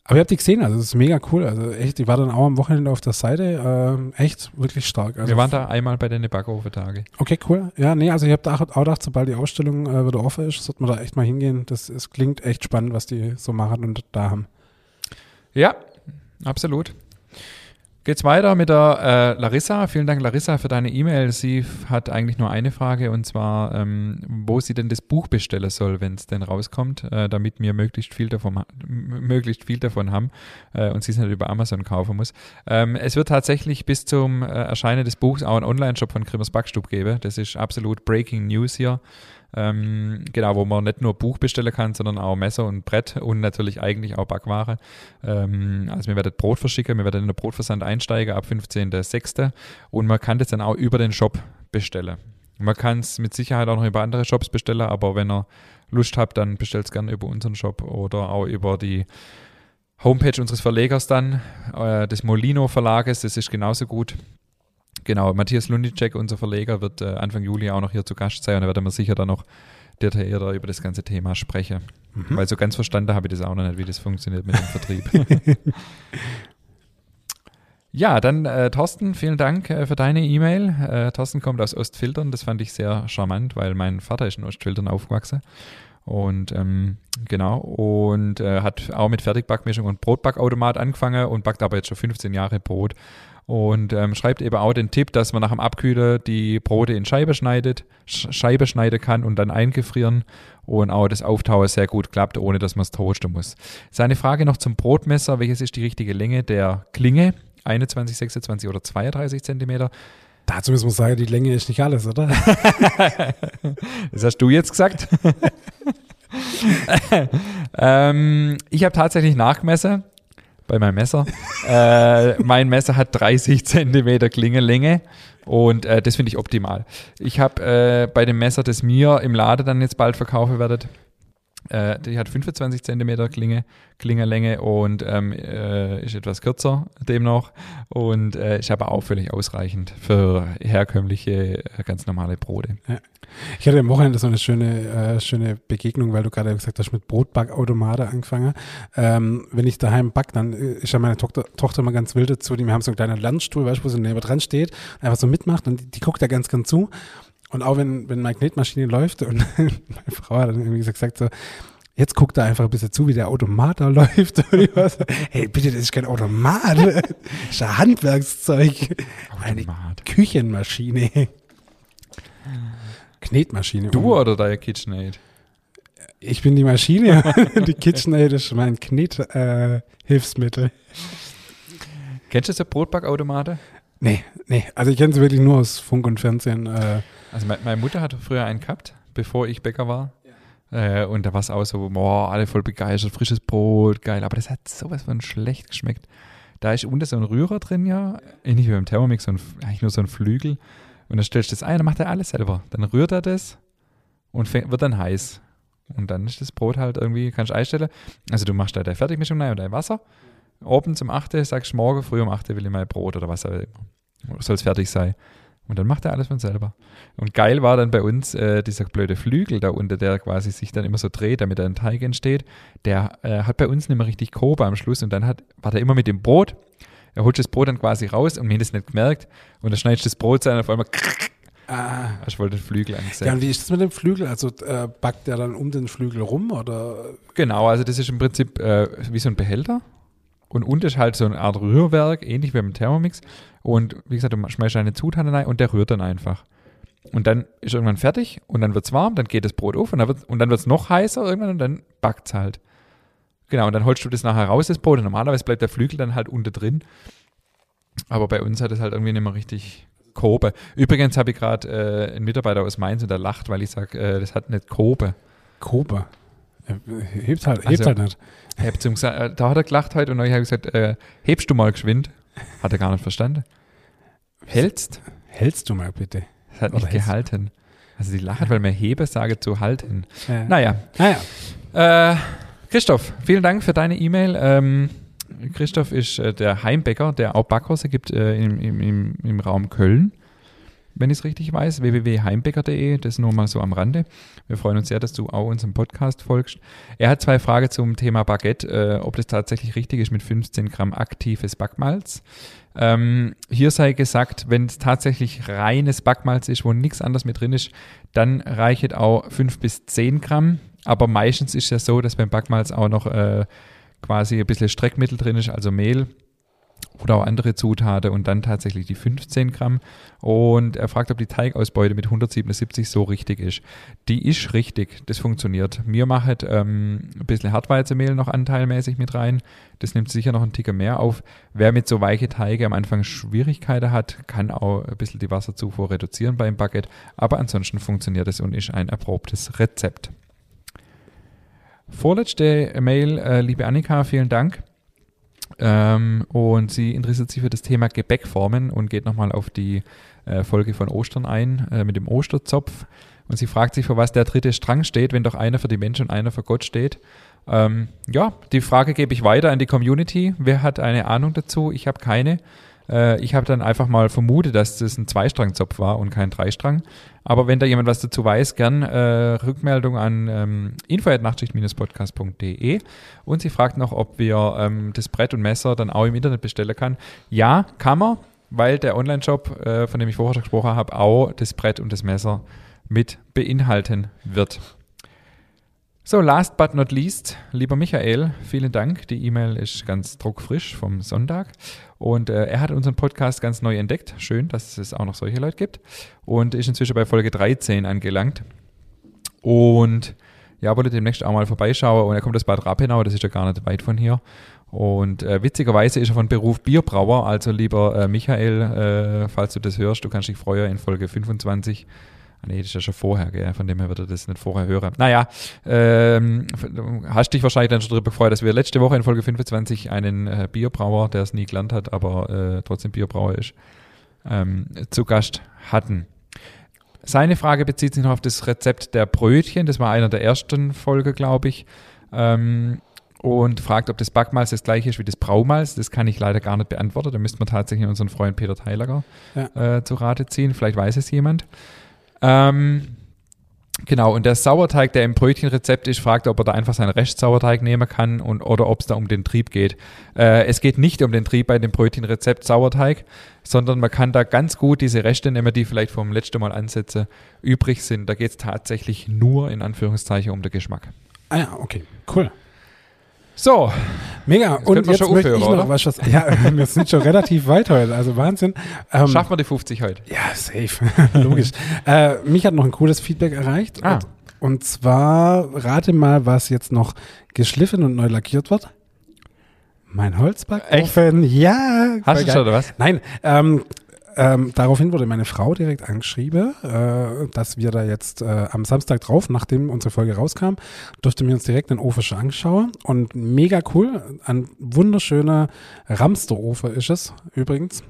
Aber ihr habt die gesehen, also das ist mega cool. Also echt, die war dann auch am Wochenende auf der Seite. Ähm, echt, wirklich stark. Also, Wir waren da einmal bei den Backofentage. Okay, cool. Ja, nee, also ich habe da auch gedacht, sobald die Ausstellung äh, wieder offen ist, sollte man da echt mal hingehen. Das es klingt echt spannend, was die so machen und da haben. Ja, absolut. Geht's weiter mit der äh, Larissa. Vielen Dank, Larissa, für deine E-Mail. Sie hat eigentlich nur eine Frage und zwar, ähm, wo sie denn das Buch bestellen soll, wenn es denn rauskommt, äh, damit wir möglichst viel davon, möglichst viel davon haben äh, und sie es nicht über Amazon kaufen muss. Ähm, es wird tatsächlich bis zum äh, Erscheinen des Buchs auch einen Online-Shop von Grimmers Backstub geben. Das ist absolut Breaking News hier. Ähm, genau, wo man nicht nur Buch bestellen kann, sondern auch Messer und Brett und natürlich eigentlich auch Backware. Ähm, also wir werden Brot verschicken, wir werden in den Brotversand einsteigen ab 15.06. und man kann das dann auch über den Shop bestellen. Man kann es mit Sicherheit auch noch über andere Shops bestellen, aber wenn ihr Lust habt, dann bestellt es gerne über unseren Shop oder auch über die Homepage unseres Verlegers dann, äh, des Molino Verlages, das ist genauso gut. Genau, Matthias Lundicek, unser Verleger, wird äh, Anfang Juli auch noch hier zu Gast sein und da werden wir sicher dann noch detaillierter über das ganze Thema sprechen. Mhm. Weil so ganz verstanden habe ich das auch noch nicht, wie das funktioniert mit dem Vertrieb. <laughs> ja, dann äh, Thorsten, vielen Dank äh, für deine E-Mail. Äh, Thorsten kommt aus Ostfiltern, das fand ich sehr charmant, weil mein Vater ist in Ostfiltern aufgewachsen. Und ähm, genau, und äh, hat auch mit Fertigbackmischung und Brotbackautomat angefangen und backt aber jetzt schon 15 Jahre Brot. Und ähm, schreibt eben auch den Tipp, dass man nach dem Abkühlen die Brote in Scheibe schneidet, Scheibe schneiden kann und dann eingefrieren und auch das Auftauen sehr gut klappt, ohne dass man es toasten muss. Seine Frage noch zum Brotmesser, welches ist die richtige Länge der Klinge? 21, 26 oder 32 Zentimeter? Dazu müssen wir sagen, die Länge ist nicht alles, oder? <laughs> das hast du jetzt gesagt. <laughs> <laughs> ähm, ich habe tatsächlich nachgemessen bei meinem Messer. <laughs> äh, mein Messer hat 30 Zentimeter Klingenlänge und äh, das finde ich optimal. Ich habe äh, bei dem Messer, das mir im Laden dann jetzt bald verkaufen werdet, äh, die hat 25 cm Klinge, Klingerlänge und ähm, äh, ist etwas kürzer demnach und äh, ist aber auch völlig ausreichend für herkömmliche, äh, ganz normale Brote. Ja. Ich hatte am Wochenende so eine schöne, äh, schöne Begegnung, weil du gerade gesagt hast, mit Brotbackautomate angefangen. Ähm, wenn ich daheim back, dann äh, ist ja meine Tochter, Tochter immer ganz wild dazu. Die, haben so einen kleinen Landstuhl, weißt du, wo sie neben dran steht, einfach so mitmacht und die, die guckt da ganz, ganz zu. Und auch wenn, wenn meine Knetmaschine läuft und <laughs> meine Frau hat dann irgendwie gesagt so, jetzt guckt er einfach ein bisschen zu, wie der Automat da <laughs> läuft. Und ich war so, hey, bitte, das ist kein Automat. Das ist ein Handwerkszeug. Automat. Eine Küchenmaschine. Knetmaschine. Du oder dein KitchenAid? Ich bin die Maschine. <laughs> die KitchenAid ist mein Knethilfsmittel. Äh, Kennst du so Brotbackautomate? Nee, nee. Also ich kenne sie wirklich nur aus Funk und Fernsehen. Äh. Also meine Mutter hatte früher einen gehabt, bevor ich Bäcker war. Ja. Äh, und da war es auch so, boah, alle voll begeistert, frisches Brot, geil. Aber das hat sowas von schlecht geschmeckt. Da ist unten so ein Rührer drin, ja. Ähnlich wie beim Thermomix, so ein, eigentlich nur so ein Flügel. Und dann stellst du das ein, dann macht er alles selber. Dann rührt er das und fängt, wird dann heiß. Und dann ist das Brot halt irgendwie, kannst du einstellen. Also du machst da deine Fertigmischung rein und dein Wasser. Oben zum 8. sagst du morgen früh um 8. will ich mein Brot oder was auch immer soll es fertig sein. Und dann macht er alles von selber. Und geil war dann bei uns äh, dieser blöde Flügel da unter, der quasi sich dann immer so dreht, damit ein Teig entsteht. Der äh, hat bei uns nicht mehr richtig Kobe am Schluss und dann hat, war der immer mit dem Brot. Er holt das Brot dann quasi raus und mir das nicht gemerkt. Und dann schneidest du das Brot sein und auf einmal Ah. Ich wollte den Flügel angesehen. Ja, und wie ist das mit dem Flügel? Also äh, backt der dann um den Flügel rum oder? Genau, also das ist im Prinzip äh, wie so ein Behälter. Und unten ist halt so eine Art Rührwerk, ähnlich wie beim Thermomix. Und wie gesagt, du schmeißt eine Zutat rein und der rührt dann einfach. Und dann ist irgendwann fertig und dann wird es warm, dann geht das Brot auf und dann wird wird's noch heißer irgendwann und dann backt es halt. Genau, und dann holst du das nachher raus, das Brot. Und normalerweise bleibt der Flügel dann halt unten drin. Aber bei uns hat es halt irgendwie nicht mehr richtig Kobe. Übrigens habe ich gerade äh, einen Mitarbeiter aus Mainz und der lacht, weil ich sage, äh, das hat nicht Kobe. Kobe? Hebt halt, hebt also, halt nicht. Hebt äh, da hat er gelacht heute und ich habe gesagt, äh, hebst du mal geschwind. Hat er gar nicht verstanden. Hältst? Hältst du mal bitte. Das hat nicht gehalten. Also die lachen, weil mir hebe sage zu halten. Ja. Naja. naja. Äh, Christoph, vielen Dank für deine E-Mail. Ähm, Christoph ist äh, der Heimbäcker, der auch Backhäuser gibt äh, im, im, im Raum Köln wenn ich es richtig weiß, www.heimbäcker.de, das nur mal so am Rande. Wir freuen uns sehr, dass du auch unserem Podcast folgst. Er hat zwei Fragen zum Thema Baguette, äh, ob das tatsächlich richtig ist mit 15 Gramm aktives Backmalz. Ähm, hier sei gesagt, wenn es tatsächlich reines Backmalz ist, wo nichts anderes mit drin ist, dann reicht auch 5 bis 10 Gramm. Aber meistens ist es ja so, dass beim Backmalz auch noch äh, quasi ein bisschen Streckmittel drin ist, also Mehl oder auch andere Zutaten und dann tatsächlich die 15 Gramm. Und er fragt, ob die Teigausbeute mit 177 so richtig ist. Die ist richtig, das funktioniert. Mir macht ähm, ein bisschen Hartweizenmehl noch anteilmäßig mit rein. Das nimmt sicher noch einen Ticker mehr auf. Wer mit so weiche Teige am Anfang Schwierigkeiten hat, kann auch ein bisschen die Wasserzufuhr reduzieren beim Baguette. Aber ansonsten funktioniert es und ist ein erprobtes Rezept. Vorletzte Mail, äh, liebe Annika, vielen Dank. Ähm, und sie interessiert sich für das Thema Gebäckformen und geht nochmal auf die äh, Folge von Ostern ein äh, mit dem Osterzopf. Und sie fragt sich, für was der dritte Strang steht, wenn doch einer für die Menschen und einer für Gott steht. Ähm, ja, die Frage gebe ich weiter an die Community. Wer hat eine Ahnung dazu? Ich habe keine. Äh, ich habe dann einfach mal vermutet, dass das ein Zweistrangzopf war und kein Dreistrang. Aber wenn da jemand was dazu weiß, gern äh, Rückmeldung an ähm, info.nachtschicht-podcast.de. Und sie fragt noch, ob wir ähm, das Brett und Messer dann auch im Internet bestellen kann. Ja, kann man, weil der Online-Shop, äh, von dem ich vorher gesprochen habe, auch das Brett und das Messer mit beinhalten wird. So, last but not least, lieber Michael, vielen Dank. Die E-Mail ist ganz druckfrisch vom Sonntag. Und äh, er hat unseren Podcast ganz neu entdeckt. Schön, dass es auch noch solche Leute gibt. Und ist inzwischen bei Folge 13 angelangt. Und ja, wollte demnächst auch mal vorbeischauen. Und er kommt aus Bad Rappenau, das ist ja gar nicht weit von hier. Und äh, witzigerweise ist er von Beruf Bierbrauer. Also lieber äh, Michael, äh, falls du das hörst, du kannst dich freuen in Folge 25 Ah, nee, das ist ja schon vorher, gell? von dem her würde das nicht vorher hören. Naja, ähm, hast dich wahrscheinlich dann schon darüber gefreut, dass wir letzte Woche in Folge 25 einen äh, Bierbrauer, der es nie gelernt hat, aber äh, trotzdem Bierbrauer ist, ähm, zu Gast hatten. Seine Frage bezieht sich noch auf das Rezept der Brötchen. Das war einer der ersten Folge, glaube ich. Ähm, und fragt, ob das Backmalz das gleiche ist wie das Braumalz. Das kann ich leider gar nicht beantworten. Da müsste man tatsächlich unseren Freund Peter Teilager ja. äh, zu Rate ziehen. Vielleicht weiß es jemand. Ähm, genau, und der Sauerteig, der im Brötchenrezept ist, fragt, ob er da einfach seinen Restsauerteig nehmen kann und, oder ob es da um den Trieb geht. Äh, es geht nicht um den Trieb bei dem Brötchenrezept Sauerteig, sondern man kann da ganz gut diese Reste nehmen, die vielleicht vom letzten Mal Ansätze übrig sind. Da geht es tatsächlich nur in Anführungszeichen um den Geschmack. Ah ja, okay, cool. So. Mega. Jetzt und jetzt möchte aufhören, ich noch was, was, ja, <laughs> wir sind schon relativ weit heute, also Wahnsinn. Ähm, Schaffen wir die 50 heute? Ja, safe, <laughs> logisch. äh, mich hat noch ein cooles Feedback erreicht. Ah. Und, und zwar, rate mal, was jetzt noch geschliffen und neu lackiert wird. Mein Holzbackofen. Ja. Hast du schon, oder was? Nein, ähm, ähm, daraufhin wurde meine Frau direkt angeschrieben, äh, dass wir da jetzt äh, am Samstag drauf, nachdem unsere Folge rauskam, durften wir uns direkt den Ofen schon anschauen. Und mega cool. Ein wunderschöner Ramsterofen ist es übrigens.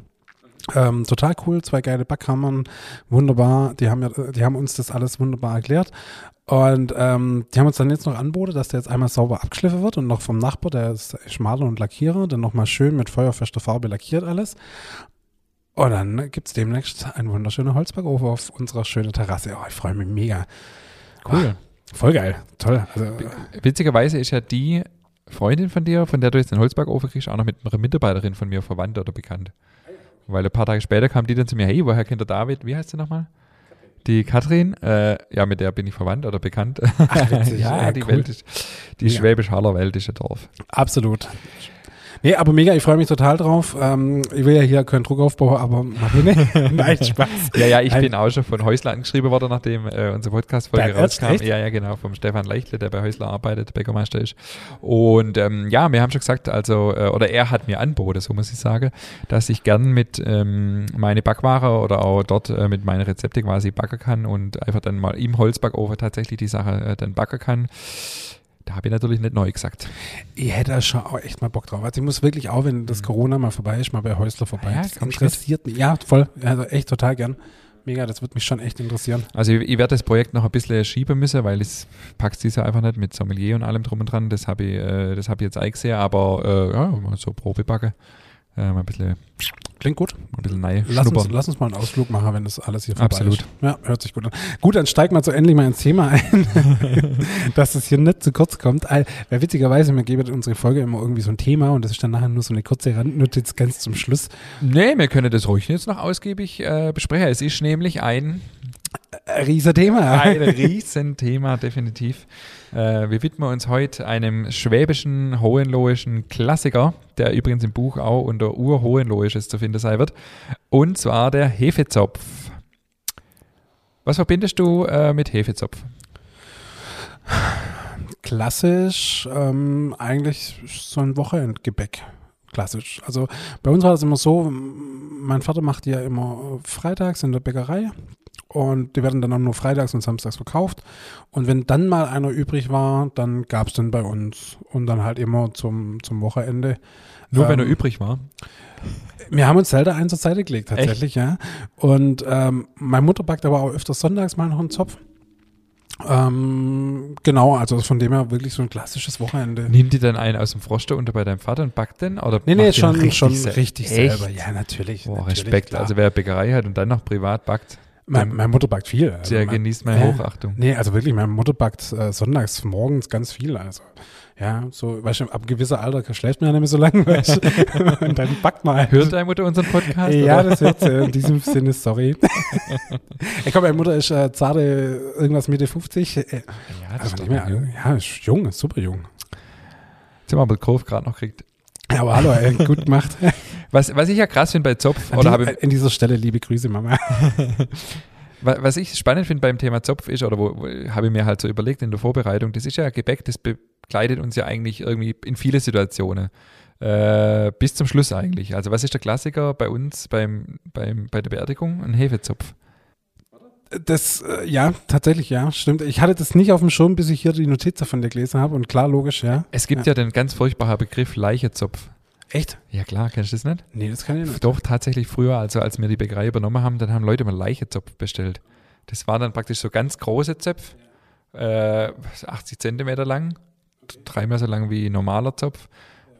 Ähm, total cool, zwei geile Backhammern, wunderbar. Die haben, ja, die haben uns das alles wunderbar erklärt. Und ähm, die haben uns dann jetzt noch angeboten, dass der jetzt einmal sauber abgeschliffen wird und noch vom Nachbar, der ist Schmaler und Lackierer, dann nochmal schön mit feuerfester Farbe lackiert alles. Und dann gibt es demnächst einen wunderschönen Holzbackofen auf unserer schönen Terrasse. Oh, ich freue mich mega. Cool. Oh, voll geil. Toll. Also, Witzigerweise ist ja die Freundin von dir, von der du jetzt den Holzbackofen kriegst, auch noch mit einer Mitarbeiterin von mir verwandt oder bekannt. Weil ein paar Tage später kam die dann zu mir, hey, woher kennt der David? Wie heißt sie nochmal? Die Katrin, äh, ja, mit der bin ich verwandt oder bekannt. Ach, <laughs> ja, ja, die cool. Welt ist, die ja. Schwäbisch-Haller Welt ist ein Dorf. Absolut. Nee, aber mega, ich freue mich total drauf. Ähm, ich will ja hier keinen Druck aufbauen, aber mach mir nicht. <laughs> Nein, Spaß. ja, ja, ich Nein. bin auch schon von Häusler angeschrieben worden, nachdem äh, unsere Podcast-Folge rauskam. Ja, ja, genau, vom Stefan Leichtle, der bei Häusler arbeitet, Bäckermeister ist. Und ähm, ja, wir haben schon gesagt, also, äh, oder er hat mir angeboten, so muss ich sagen, dass ich gern mit ähm, meine Backware oder auch dort äh, mit meinen Rezepte quasi backen kann und einfach dann mal im Holzbackofen tatsächlich die Sache äh, dann backen kann. Da habe ich natürlich nicht neu gesagt. Ich hätte schon auch echt mal Bock drauf. Also ich muss wirklich auch, wenn das mhm. Corona mal vorbei ist, mal bei Häusler vorbei. Ja, das interessiert mich. Ja, voll. Also echt total gern. Mega, das würde mich schon echt interessieren. Also ich, ich werde das Projekt noch ein bisschen schieben müssen, weil ich pack's dieses Jahr einfach nicht mit Sommelier und allem drum und dran. Das habe ich, äh, das hab ich jetzt eingesehen, aber äh, ja, so Probebacke. Äh, mal ein bisschen Klingt gut. Ein bisschen neu lass uns, lass uns mal einen Ausflug machen, wenn das alles hier vorbei Absolut. ist. Ja, hört sich gut an. Gut, dann steig mal so endlich mal ins Thema ein, <laughs> dass es hier nicht zu kurz kommt. Weil witzigerweise, mir geben unsere Folge immer irgendwie so ein Thema und das ist dann nachher nur so eine kurze Randnotiz ganz zum Schluss. Nee, wir können das ruhig jetzt noch ausgiebig äh, besprechen. Es ist nämlich ein Riesenthema. Ein Riesenthema, definitiv. Äh, wir widmen uns heute einem schwäbischen, hohenlohischen Klassiker, der übrigens im Buch auch unter Urhohenlohisches zu finden sein wird. Und zwar der Hefezopf. Was verbindest du äh, mit Hefezopf? Klassisch, ähm, eigentlich so ein Wochenendgebäck. Klassisch. Also bei uns war das immer so, mein Vater macht ja immer freitags in der Bäckerei und die werden dann auch nur freitags und samstags verkauft. Und wenn dann mal einer übrig war, dann gab es den bei uns und dann halt immer zum, zum Wochenende. Nur ähm, wenn er übrig war? Wir haben uns selten einen zur Seite gelegt, tatsächlich, Echt? ja. Und ähm, meine Mutter backt aber auch öfters sonntags mal noch einen Zopf. Ähm, genau, also von dem her wirklich so ein klassisches Wochenende. Nimmt die dann einen aus dem Froster unter bei deinem Vater und backt den? Oder nee, nee, schon, richtig, schon richtig selber. Ja, natürlich. Boah, natürlich, Respekt. Klar. Also wer Bäckerei hat und dann noch privat backt. Meine, meine Mutter backt viel. Also der mein, genießt meine äh, Hochachtung. Nee, also wirklich, meine Mutter backt äh, sonntags morgens ganz viel. Also ja, so, weißt du, ab gewissem Alter schläft man ja nicht mehr so lange, <laughs> weißt du? Und dann backt man. Hört deine Mutter unseren Podcast? Ja, oder? das hört sie. In diesem Sinne, sorry. <laughs> ich glaube, meine Mutter ist äh, zarte irgendwas Mitte 50. Äh, ja, das also ist mehr, jung. Ja, ist jung, ist super jung. Aber Kurve gerade noch gekriegt. Ja, aber hallo, ey, gut gemacht. <laughs> was, was ich ja krass finde bei Zopf, an oder die, in dieser Stelle liebe Grüße, Mama. <laughs> was ich spannend finde beim Thema Zopf ist, oder wo, wo habe ich mir halt so überlegt in der Vorbereitung, das ist ja Gebäck, das begleitet uns ja eigentlich irgendwie in viele Situationen. Äh, bis zum Schluss eigentlich. Also was ist der Klassiker bei uns beim, beim, bei der Beerdigung? Ein Hefezopf. Das, äh, ja, tatsächlich, ja, stimmt. Ich hatte das nicht auf dem Schirm, bis ich hier die Notiz von dir gelesen habe. Und klar, logisch, ja. Es gibt ja, ja den ganz furchtbaren Begriff Leichezopf. Echt? Ja, klar, kennst du das nicht? Nee, das kann ich nicht. Doch, tatsächlich früher, also als wir die Bäckerei übernommen haben, dann haben Leute mal Leichezopf bestellt. Das waren dann praktisch so ganz große Zöpfe, äh, 80 Zentimeter lang, dreimal so lang wie normaler Zopf.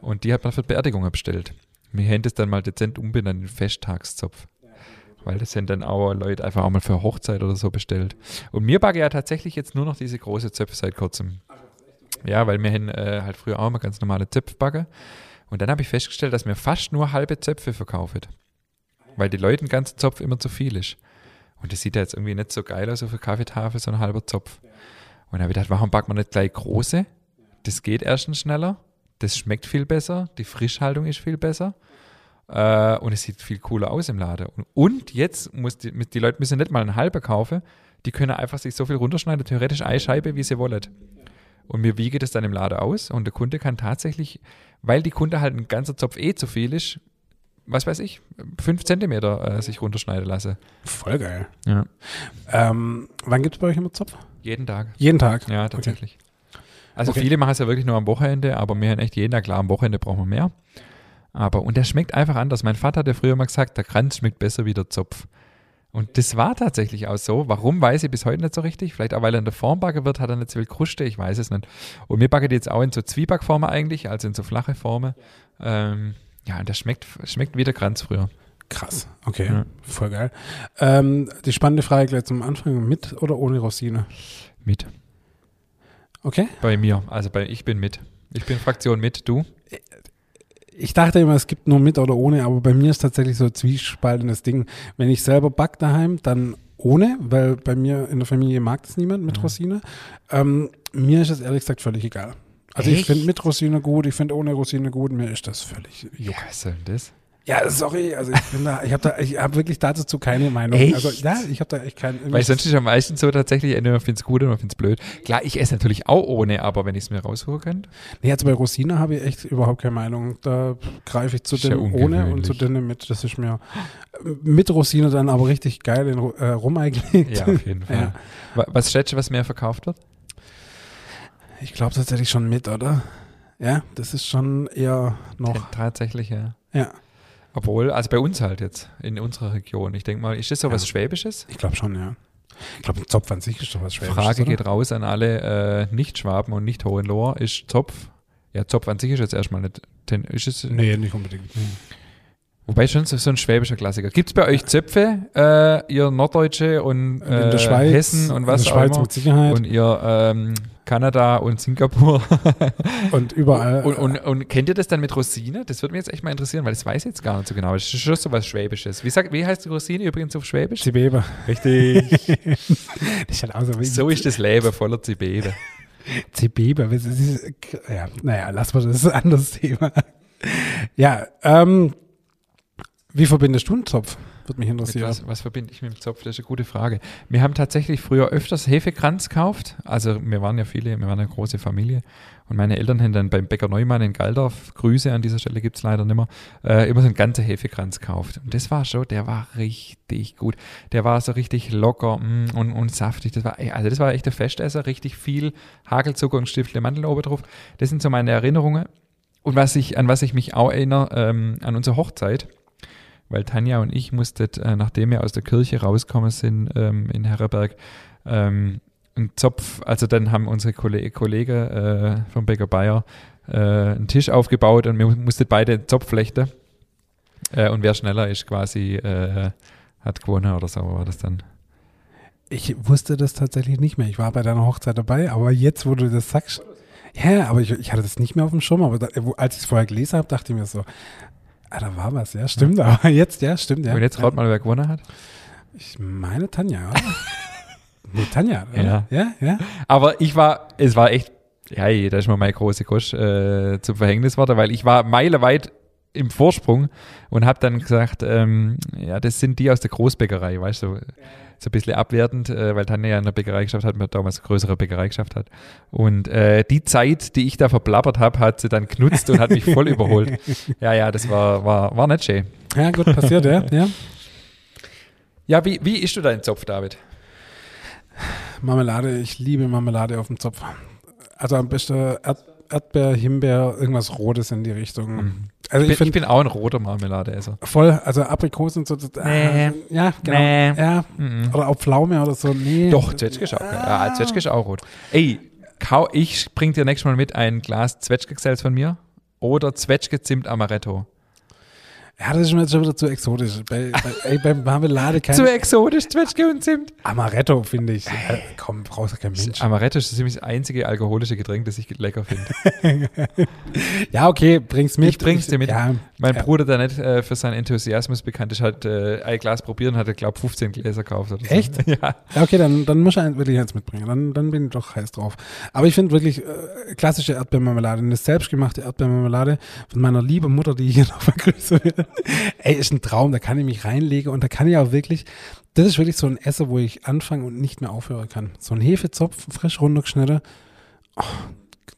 Und die hat man für Beerdigungen bestellt. Wir hätten es dann mal dezent umbenannt in Festtagszopf. Weil das sind dann auch Leute einfach auch mal für Hochzeit oder so bestellt. Und mir backe ja tatsächlich jetzt nur noch diese große Zöpfe seit kurzem. Ja, weil wir haben äh, halt früher auch mal ganz normale Zöpfe backen. Und dann habe ich festgestellt, dass mir fast nur halbe Zöpfe verkaufen. Weil die Leuten ganzen Zopf immer zu viel ist. Und das sieht ja jetzt irgendwie nicht so geil aus, so für Kaffeetafel, so ein halber Zopf. Und dann habe ich gedacht, warum backen wir nicht gleich große? Das geht erstens schneller, das schmeckt viel besser, die Frischhaltung ist viel besser. Äh, und es sieht viel cooler aus im Laden. Und, und jetzt muss die, die Leute müssen nicht mal einen halben kaufen, die können einfach sich so viel runterschneiden, theoretisch eine Scheibe, wie sie wollen. Und mir wiege das dann im Laden aus und der Kunde kann tatsächlich, weil die Kunde halt ein ganzer Zopf eh zu viel ist, was weiß ich, fünf Zentimeter äh, sich runterschneiden lassen. Voll geil. Ja. Ähm, wann gibt es bei euch immer Zopf? Jeden Tag. Jeden Tag? Ja, tatsächlich. Okay. Also okay. viele machen es ja wirklich nur am Wochenende, aber wir haben echt jeden Tag, klar, am Wochenende brauchen wir mehr. Aber, und der schmeckt einfach anders. Mein Vater hat ja früher mal gesagt, der Kranz schmeckt besser wie der Zopf. Und das war tatsächlich auch so. Warum, weiß ich bis heute nicht so richtig. Vielleicht auch, weil er in der Form backen wird, hat er nicht so viel Kruste, ich weiß es nicht. Und wir backen jetzt auch in so Zwiebackformen eigentlich, also in so flache Formen. Ähm, ja, und das schmeckt, schmeckt wie der Kranz früher. Krass, okay, ja. voll geil. Ähm, die spannende Frage gleich zum Anfang, mit oder ohne Rosine? Mit. Okay. Bei mir, also bei, ich bin mit. Ich bin Fraktion mit, du? Ich dachte immer, es gibt nur mit oder ohne, aber bei mir ist tatsächlich so ein zwiespaltendes Ding. Wenn ich selber back daheim, dann ohne, weil bei mir in der Familie mag das niemand mit mhm. Rosine. Ähm, mir ist es ehrlich gesagt völlig egal. Also Echt? ich finde mit Rosine gut, ich finde ohne Rosine gut, mir ist das völlig juck. Ja, was soll denn das? Ja, sorry, also ich bin da, ich habe da, ich habe wirklich dazu keine Meinung. Echt? Also ja, ich habe da echt keinen. Weil sonst ist am meisten so tatsächlich, entweder man findet es gut oder man findet es blöd. Klar, ich esse natürlich auch ohne, aber wenn ich es mir rausholen könnte. Nee, also bei Rosina habe ich echt überhaupt keine Meinung. Da greife ich zu denen ohne und zu denen mit. Das ist mir mit Rosine dann aber richtig geil in äh, Rum eingelegt. Ja, auf jeden <laughs> Fall. Ja. Was schätzt du, was mehr verkauft wird? Ich glaube tatsächlich schon mit, oder? Ja, das ist schon eher noch. Tatsächlich, ja. Ja. Obwohl, also bei uns halt jetzt, in unserer Region. Ich denke mal, ist das so ja. was Schwäbisches? Ich glaube schon, ja. Ich glaube, Zopf an sich ist doch was Schwäbisches. Frage oder? geht raus an alle äh, Nicht-Schwaben und Nicht-Hohenloher. Ist Zopf, ja, Zopf an sich ist jetzt erstmal nicht, ist es? Nee, nicht unbedingt. Nee. Wobei schon so, so ein schwäbischer Klassiker. Gibt es bei euch Zöpfe, äh, ihr Norddeutsche und äh, Schweiz, Hessen und was in der Schweiz auch immer? Mit Sicherheit. Und ihr ähm, Kanada und Singapur. <laughs> Und überall. Und, und, und kennt ihr das dann mit Rosine? Das würde mich jetzt echt mal interessieren, weil das weiß ich jetzt gar nicht so genau. Das ist schon so was Schwäbisches. Wie, sagt, wie heißt die Rosine übrigens auf Schwäbisch? Zibebe. Richtig. <laughs> Ich hatte auch so, so ist das Leben voller Zibebe. Zibebe. <laughs> ist Ja, naja, lass mal, das ist ein anderes Thema. Ja, ähm, wie verbindest du einen Zopf? Würde mich interessieren. was, was verbinde ich mit dem Zopf? Das ist eine gute Frage. Wir haben tatsächlich früher öfters Hefekranz gekauft. Also wir waren ja viele, wir waren eine große Familie. Und meine Eltern haben dann beim Bäcker Neumann in Galdorf, Grüße an dieser Stelle gibt es leider nicht mehr, äh, immer so einen ganzen Hefekranz gekauft. Und das war schon, der war richtig gut. Der war so richtig locker mm, und, und saftig. Das war, also das war echt ein Festesser, richtig viel Hagelzucker und Stiftle Mandel oben drauf. Das sind so meine Erinnerungen. Und was ich, an was ich mich auch erinnere, ähm, an unsere Hochzeit, weil Tanja und ich mussten, äh, nachdem wir aus der Kirche rausgekommen sind ähm, in Herreberg, ähm, einen Zopf, also dann haben unsere Kolle Kollegen äh, vom Bäcker Bayer äh, einen Tisch aufgebaut und wir mu- mussten beide einen Zopf flechten. Äh, und wer schneller ist, quasi äh, hat gewonnen oder so war das dann. Ich wusste das tatsächlich nicht mehr. Ich war bei deiner Hochzeit dabei, aber jetzt, wo du das sagst, ja, aber ich, ich hatte das nicht mehr auf dem Schirm, aber da, als ich es vorher gelesen habe, dachte ich mir so, ah, da war was, ja, stimmt, aber jetzt, ja, stimmt, ja. und jetzt ja. raut mal, wer gewonnen hat. Ich meine Tanja, oder? <laughs> nee, Tanja, oder? Ja. Ja, ja. Aber ich war, es war echt, ja, da ist mir meine große Kosch äh, zum Verhängnis geworden, weil ich war meilenweit im Vorsprung und habe dann gesagt, ähm, ja, das sind die aus der Großbäckerei, weißt du, so ein bisschen abwertend, äh, weil Tanja ja in der Bäckerei geschafft hat, mir damals eine größere Bäckerei geschafft hat. Und äh, die Zeit, die ich da verplappert habe, hat sie dann genutzt und hat mich voll überholt. <laughs> Ja, ja, das war, war, war nicht schön. Ja, gut, passiert, ja, ja. <laughs> Ja, wie, wie isst du deinen Zopf, David? Marmelade, ich liebe Marmelade auf dem Zopf. Also am besten Erd Erdbeer, Himbeer, irgendwas Rotes in die Richtung. Also Ich ich bin, ich bin auch ein roter Marmeladeesser. voll, also Aprikosen und so. Nee. äh, ja, genau. Nee. Ja, Mhm. oder auch Pflaume oder so. Nee. Doch, Zwetschge ist auch geil. Ja, Zwetschge ist auch rot. Ey, kau, ich bring dir nächstes Mal mit ein Glas Zwetschge-Gesells von mir oder Zwetschge-Zimt Amaretto. Ja, das ist mir jetzt schon wieder zu exotisch. Bei, bei, ey, beim Marmelade kein Zu exotisch, Zwetschge und Zimt. Amaretto, finde ich. Äh, komm, brauchst du kein Mensch. Amaretto ist ziemlich das einzige alkoholische Getränk, das ich lecker finde. <laughs> Ja, okay, bring's mit. Ich bring's dir mit. Ja, Mein Ja. Bruder, der nicht äh, für seinen Enthusiasmus bekannt ist, hat äh, ein Glas probiert und hat, glaube 15 Gläser gekauft. Oder so. Echt? <laughs> Ja. Okay, dann, dann muss ich ein- wirklich eins mitbringen. Dann, dann bin ich doch heiß drauf. Aber ich finde wirklich äh, klassische Erdbeermarmelade, eine selbstgemachte Erdbeermarmelade von meiner lieben Mutter, die hier <laughs> noch vergrüßt wird. Ey, ist ein Traum, da kann ich mich reinlegen und da kann ich auch wirklich, das ist wirklich so ein Essen, wo ich anfange und nicht mehr aufhören kann. So ein Hefezopf, frisch runtergeschnitten. Oh,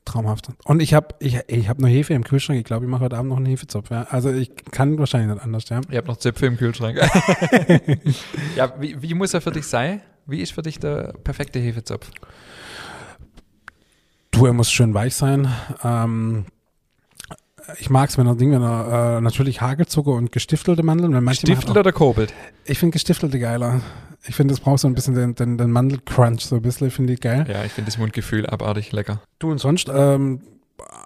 traumhaft. Und ich habe ich, ich hab noch Hefe im Kühlschrank. Ich glaube, ich mache heute Abend noch einen Hefezopf. Ja. Also ich kann wahrscheinlich nicht anders, ja. Ihr habt noch Zöpfe im Kühlschrank. <laughs> ja, wie, wie muss er für dich sein? Wie ist für dich der perfekte Hefezopf? Du, er muss schön weich sein. Ähm, ich mag es, wenn er Ding, wenn er äh, natürlich Hagelzucker und gestiftelte Mandeln. Wenn hat oder Kobelt? ich finde gestiftelte geiler. Ich finde, das braucht so ein bisschen den, den, den Mandelcrunch, so ein bisschen, finde ich geil. Ja, ich finde das Mundgefühl abartig lecker. Du und sonst, ähm,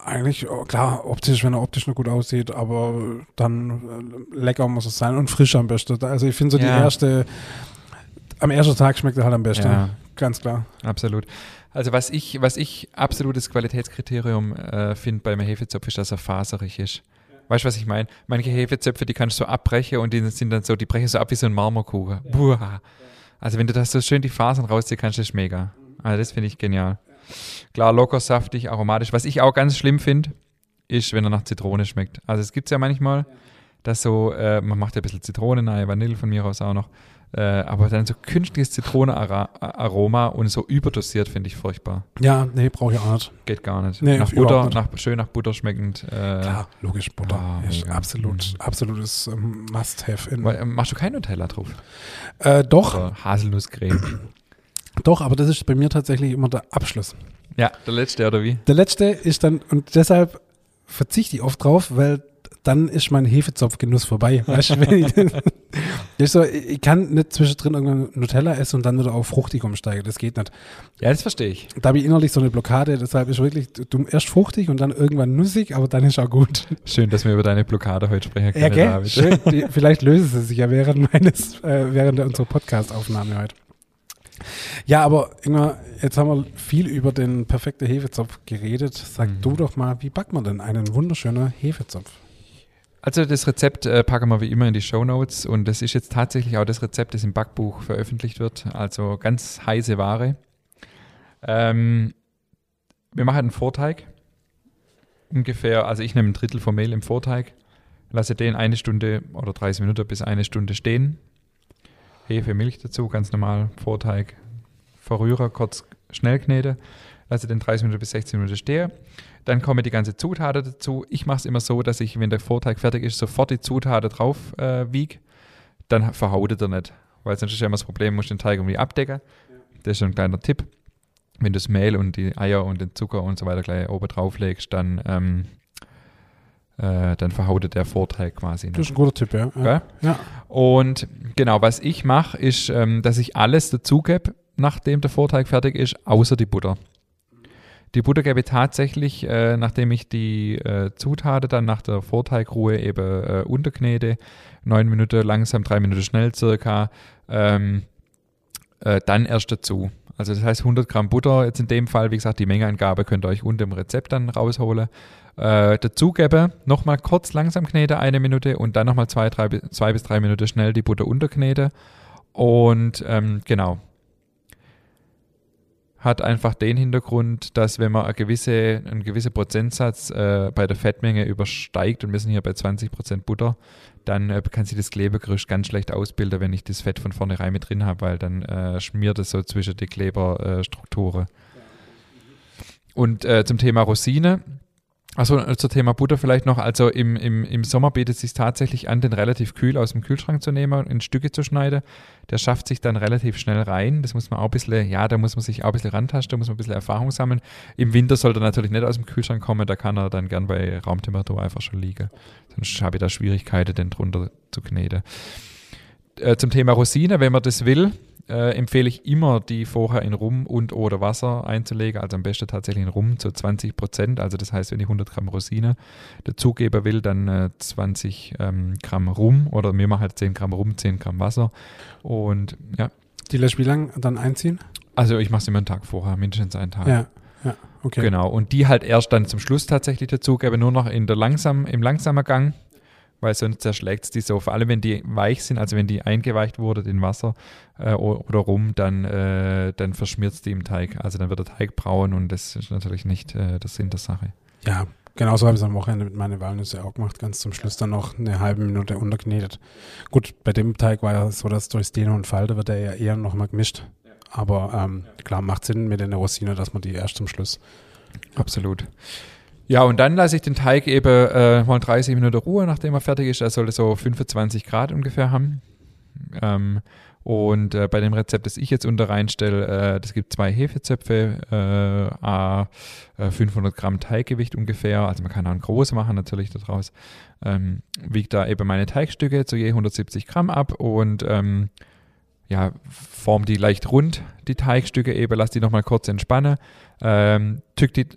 eigentlich, oh, klar, optisch, wenn er optisch noch gut aussieht, aber dann äh, lecker muss es sein und frisch am besten. Also ich finde so die Ja. erste, am ersten Tag schmeckt er halt am besten. Ja. Ganz klar. Absolut. Also was ich, was ich absolutes Qualitätskriterium äh, finde beim Hefezopf ist, dass er faserig ist. Weißt du, was ich meine? Manche Hefezöpfe, die kannst du so abbrechen und die sind dann so, die brechen so ab wie so ein Marmorkuchen. Buah. Also wenn du das so schön die Fasern rausziehst, kannst du das mega. Also das finde ich genial. Klar, locker, saftig, aromatisch. Was ich auch ganz schlimm finde, ist, wenn er nach Zitrone schmeckt. Also es gibt es ja manchmal, dass so, äh, man macht ja ein bisschen Zitrone rein, Vanille von mir aus auch noch, äh, aber dann so künstliches Zitronenaroma und so überdosiert finde ich furchtbar. Ja, nee, brauche ich auch nicht. Geht gar nicht. Nee, nach Butter, nicht. nach, schön nach Butter schmeckend. Äh, Klar, logisch, Butter Ah, ist mega. absolut, Mhm. absolutes ähm, Must-Have. äh, Machst du kein Nutella drauf? Äh, doch, Oder Haselnusscreme? <clears throat> doch, aber das ist bei mir tatsächlich immer der Abschluss. ja, der letzte oder wie? Der letzte ist dann, und deshalb verzichte ich oft drauf, weil dann ist mein Hefezopfgenuss vorbei. Weißt du, wenn ich, <laughs> ist so, ich kann nicht zwischendrin irgendwann Nutella essen und dann wieder auf fruchtig umsteigen. Das geht nicht. Ja, das verstehe ich. Da habe ich innerlich so eine Blockade, deshalb ist wirklich, du erst fruchtig und dann irgendwann nussig, aber dann ist auch gut. Schön, dass wir über deine Blockade heute sprechen können, Ja, gell? David. Schön. <laughs> Die, vielleicht lösen sie sich ja während meines, äh, während unserer Podcast-Aufnahme heute. Ja, aber Ingmar, jetzt haben wir viel über den perfekten Hefezopf geredet. Sag Mhm. du doch mal, wie backt man denn einen wunderschönen Hefezopf? Also das Rezept äh, packen wir wie immer in die Show Notes und das ist jetzt tatsächlich auch das Rezept, das im Backbuch veröffentlicht wird. Also ganz heiße Ware. Ähm, wir machen einen Vorteig. Ungefähr, also ich nehme ein Drittel vom Mehl im Vorteig, lasse den eine Stunde oder 30 Minuten bis eine Stunde stehen. Hefe, Milch dazu, ganz normal, Vorteig, Verrührer, kurz schnell knete, lasse den 30 Minuten bis 16 Minuten stehen. Dann kommen die ganze Zutaten dazu. Ich mache es immer so, dass ich, wenn der Vorteig fertig ist, sofort die Zutaten drauf äh, wiege. Dann verhautet er nicht. Weil sonst ist ja immer das Problem, musst den Teig irgendwie abdecken. Das ist ein kleiner Tipp. Wenn du das Mehl und die Eier und den Zucker und so weiter gleich oben drauf legst, dann, ähm, äh, dann verhautet der Vorteig quasi Das nicht. ist ein guter Tipp, ja. Ja. Gell? ja. Und genau, was ich mache, ist, ähm, dass ich alles dazugebe, nachdem der Vorteig fertig ist, außer die Butter. Die Butter gebe ich tatsächlich, äh, nachdem ich die äh, Zutaten dann nach der Vorteigruhe eben äh, unterknete, neun Minuten langsam, drei Minuten schnell circa, ähm, äh, dann erst dazu. Also das heißt 100 Gramm Butter, jetzt in dem Fall, wie gesagt, die Mengeangabe könnt ihr euch unter dem Rezept dann rausholen. Äh, dazugebe, nochmal kurz langsam knete, eine Minute und dann nochmal zwei, drei, zwei bis drei Minuten schnell die Butter unterknete. Und ähm, genau. Hat einfach den Hintergrund, dass wenn man eine gewisse, einen gewissen Prozentsatz äh, bei der Fettmenge übersteigt, und wir sind hier bei 20% Butter, dann äh, kann sich das Klebegerüst ganz schlecht ausbilden, wenn ich das Fett von vornherein mit drin habe, weil dann äh, schmiert es so zwischen die Kleberstrukturen. Und äh, zum Thema Rosine, also zum Thema Butter vielleicht noch, also im, im, im Sommer bietet es sich tatsächlich an, den relativ kühl aus dem Kühlschrank zu nehmen und in Stücke zu schneiden. Der schafft sich dann relativ schnell rein. Das muss man auch ein bisschen, ja, da muss man sich auch ein bisschen rantasten, da muss man ein bisschen Erfahrung sammeln. Im Winter sollte er natürlich nicht aus dem Kühlschrank kommen, da kann er dann gern bei Raumtemperatur einfach schon liegen. Sonst habe ich da Schwierigkeiten, den drunter zu kneten. Äh, zum Thema Rosine, wenn man das will, äh, empfehle ich immer, die vorher in Rum und oder Wasser einzulegen. Also am besten tatsächlich in Rum zu 20 Prozent. Also das heißt, wenn ich 100 Gramm Rosine dazugeben will, dann äh, 20 ähm, Gramm Rum oder mir mache halt 10 Gramm Rum, 10 Gramm Wasser. Und ja, Die lässt wie lang dann einziehen? also ich mache es immer einen Tag vorher, mindestens einen Tag. Ja, ja, okay. Genau. Und die halt erst dann zum Schluss tatsächlich dazugeben, nur noch in der langsam, im langsamen Gang, weil sonst zerschlägt es die so. Vor allem, wenn die weich sind, also wenn die eingeweicht wurde in Wasser äh, oder rum, dann, äh, dann verschmiert es die im Teig. Also dann wird der Teig braun und das ist natürlich nicht äh, der Sinn der Sache. Ja, genauso habe ich es am Wochenende mit meinen Walnüsse auch gemacht. Ganz zum Schluss dann noch eine halbe Minute unterknetet. Gut, bei dem Teig war ja so, dass durchs Dehnen und Falte wird er ja eher nochmal gemischt. Aber ähm, klar, macht Sinn mit der Rosine, dass man die erst zum Schluss. Absolut. Ja, und dann lasse ich den Teig eben äh, mal 30 Minuten Ruhe, nachdem er fertig ist. Er sollte so 25 Grad ungefähr haben. Ähm, und äh, bei dem Rezept, das ich jetzt unter reinstelle, äh, das gibt zwei Hefezöpfe, äh, a, äh, 500 Gramm Teiggewicht ungefähr. Also man kann auch einen großen machen natürlich daraus. Ähm, wiegt da eben meine Teigstücke zu je 170 Gramm ab und ähm, ja, form die leicht rund, die Teigstücke eben, lass die nochmal kurz entspannen. Ähm, tück die,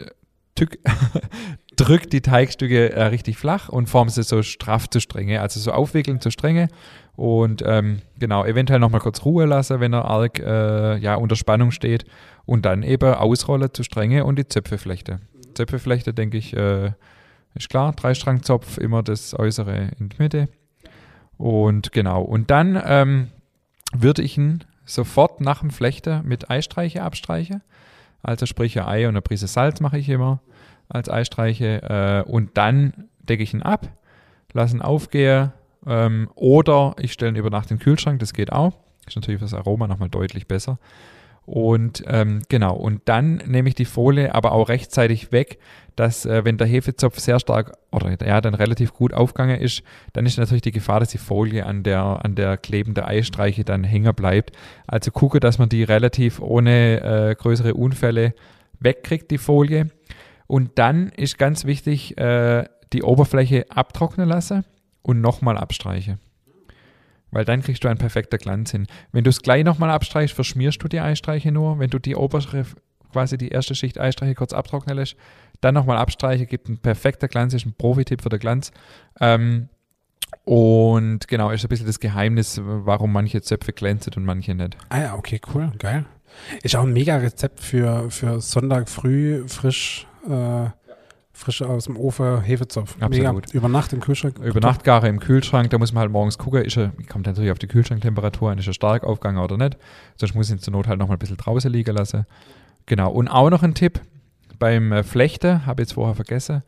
tück, <laughs> drück die Teigstücke äh, richtig flach und form sie so straff zu Stränge, also so aufwickeln zu Stränge. Und ähm, genau, eventuell nochmal kurz Ruhe lassen, wenn er arg äh, ja, unter Spannung steht. Und dann eben ausrollen zu Stränge und die Zöpfe flechte. Zöpfe flechte, denke ich, äh, ist klar, Dreistrangzopf, immer das Äußere in die Mitte. Und genau, und dann ähm, würde ich ihn sofort nach dem Flechter mit Eistreiche abstreichen. Also sprich ein Ei und eine Prise Salz mache ich immer als Eistreiche. Äh, und dann decke ich ihn ab, lasse ihn aufgehen. Ähm, oder ich stelle ihn über Nacht in den Kühlschrank, das geht auch. Ist natürlich für das Aroma nochmal deutlich besser. Und ähm, genau, und dann nehme ich die Folie aber auch rechtzeitig weg, dass äh, wenn der Hefezopf sehr stark oder ja dann relativ gut aufgegangen ist, dann ist natürlich die Gefahr, dass die Folie an der, an der klebenden Eistreiche dann hängen bleibt. Also gucke, dass man die relativ ohne äh, größere Unfälle wegkriegt, die Folie. Und dann ist ganz wichtig, äh, die Oberfläche abtrocknen lassen und nochmal abstreichen. Weil dann kriegst du einen perfekter Glanz hin. Wenn du es gleich nochmal abstreichst, verschmierst du die Eistreiche nur. Wenn du die obere, quasi die erste Schicht Eistreiche kurz abtrocknen lässt, dann nochmal abstreichen, gibt ein perfekter Glanz, ist ein Profi-Tipp für den Glanz. Ähm, Und genau, ist ein bisschen das Geheimnis, warum manche Zöpfe glänzen und manche nicht. Ah ja, okay, cool, geil. Ist auch ein mega Rezept für, für Sonntag früh frisch, äh, frisch aus dem Ofen Hefezopf. Absolut. Mega. Über Nacht im Kühlschrank. Über Nacht gare im Kühlschrank, da muss man halt morgens gucken, ist er, kommt natürlich auf die Kühlschranktemperatur an, ist er stark aufgegangen oder nicht. Sonst muss ich ihn zur Not halt noch mal ein bisschen draußen liegen lassen. Genau. Und auch noch ein Tipp beim äh, Flechten, habe ich jetzt vorher vergessen,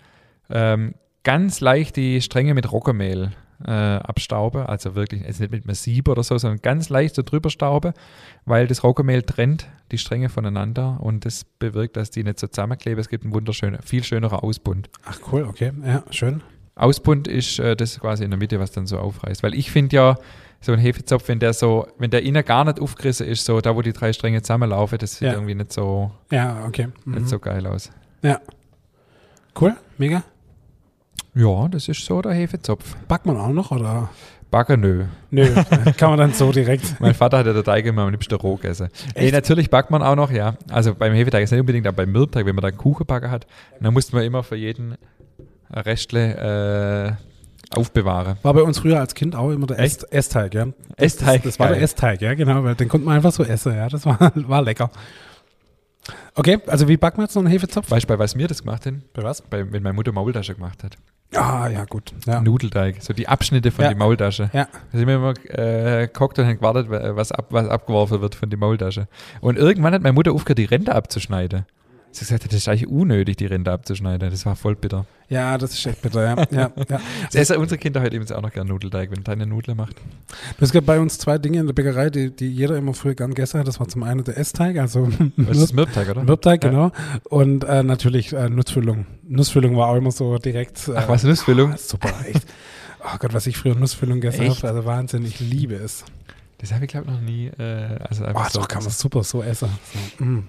ähm, ganz leicht die Stränge mit Roggenmehl äh, abstauben, also wirklich, jetzt nicht mit einem Sieb oder so, sondern ganz leicht so drüber stauben, weil das Roggenmehl trennt die Stränge voneinander und das bewirkt, dass die nicht so zusammenkleben. Es gibt einen wunderschönen, viel schönerer Ausbund. Ach cool, okay, ja, schön. Ausbund ist äh, das quasi in der Mitte, was dann so aufreißt. Weil ich finde ja, so ein Hefezopf, wenn der so, wenn der innen gar nicht aufgerissen ist, so da, wo die drei Stränge zusammenlaufen, das sieht Ja. irgendwie nicht so, Ja, okay. Mhm. nicht so geil aus. Ja. Cool, mega. Ja, das ist so der Hefezopf. Backt man auch noch oder? Backen, nö. Nö, <laughs> kann man dann so direkt. Mein Vater hat ja der Teig immer am liebsten roh gegessen. Nee, natürlich backt man auch noch, ja. Also beim Hefeteig ist nicht unbedingt, aber beim Mürbteig, wenn man da einen Kuchen backen hat, dann musste man immer für jeden Restle äh, aufbewahren. War bei uns früher als Kind auch immer der Echt? Ess- Essteig, ja. Essteig, Das, das war der. Essteig, ja, genau, weil den konnte man einfach so essen, ja. Das war, <laughs> war lecker. Okay, also wie backt man jetzt noch einen Hefezopf? Weißt du, bei was mir das gemacht haben? Bei was? Bei, wenn meine Mutter Maultasche gemacht hat. Ah, ja, gut. Ja. Nudelteig, so die Abschnitte von Ja. der Maultasche. Ja. Da sind wir immer äh, geguckt und haben gewartet, was, ab, was abgeworfen wird von der Maultasche. Und irgendwann hat meine Mutter aufgehört, die Ränder abzuschneiden. Sie hat gesagt, das ist eigentlich unnötig, die Ränder abzuschneiden. Das war voll bitter. ja, das ist echt bitter, ja. <laughs> ja, ja. Das essen unsere Kinder heute übrigens auch noch gerne Nudelteig, wenn deine Nudel macht. Es gibt bei uns zwei Dinge in der Bäckerei, die, die jeder immer früher gern gegessen hat. Das war zum einen der Essteig, also Was ist <laughs> Mürbteig, oder? Mürbteig, Ja. genau. Und äh, natürlich äh, Nussfüllung. Nussfüllung war auch immer so direkt. Äh, Ach, was, Nussfüllung? ah, Super, echt. Oh Gott, was ich früher Nussfüllung gegessen habe, also Wahnsinn, ich liebe es. Das habe ich, glaube ich, noch nie. Äh, also Oh, einfach so doch, kann man super so essen. So, mm.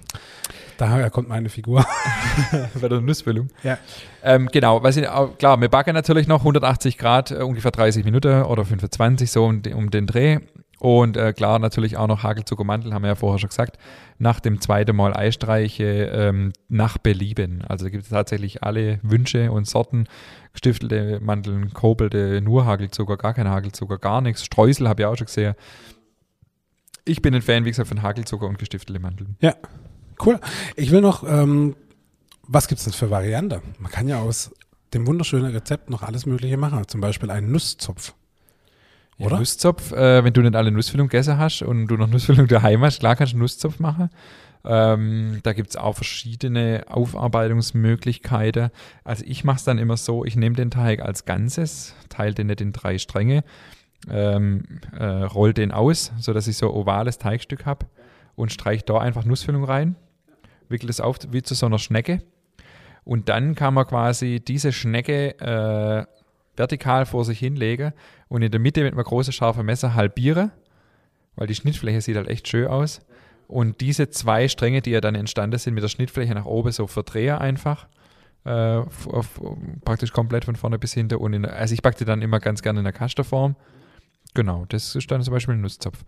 Daher kommt meine Figur. <laughs> bei der Nussfüllung. Ja. Ähm, genau, was ich, klar, wir backen natürlich noch 180 Grad, äh, ungefähr 30 Minuten oder 25 so um, den- um den Dreh. Und äh, klar, natürlich auch noch Hagelzuckermantel, haben wir ja vorher schon gesagt. Nach dem zweiten Mal Eistreiche ähm, nach Belieben. Also gibt es tatsächlich alle Wünsche und Sorten. Gestiftelte Mandeln, kobelte, nur Hagelzucker, gar kein Hagelzucker, gar nichts. Streusel habe ich auch schon gesehen. Ich bin ein Fan, wie gesagt, von Hagelzucker und gestiftelte Mandeln. Cool. Ich will noch, ähm, was gibt's denn für Variante? Man kann ja aus dem wunderschönen Rezept noch alles Mögliche machen. Zum Beispiel einen Nusszopf. Ja, Oder? Nusszopf, äh, wenn du nicht alle Nussfüllung gegessen hast und du noch Nussfüllung <laughs> daheim hast, klar kannst du einen Nusszopf machen. Ähm, da gibt es auch verschiedene Aufarbeitungsmöglichkeiten. Also ich mache es dann immer so, ich nehme den Teig als Ganzes, teile den nicht in drei Stränge, ähm, äh, roll den aus, sodass ich so ovales Teigstück habe und streiche da einfach Nussfüllung rein, wickel es auf wie zu so einer Schnecke. Und dann kann man quasi diese Schnecke äh, vertikal vor sich hinlegen und in der Mitte mit einem großen scharfen Messer halbiere, weil die Schnittfläche sieht halt echt schön aus. Und diese zwei Stränge, die ja dann entstanden sind, mit der Schnittfläche nach oben so verdrehe einfach. Äh, f- auf, praktisch komplett von vorne bis hinten. Und in, also ich backe die dann immer ganz gerne in der Kastenform. Genau, das ist dann zum Beispiel ein Nusszopf.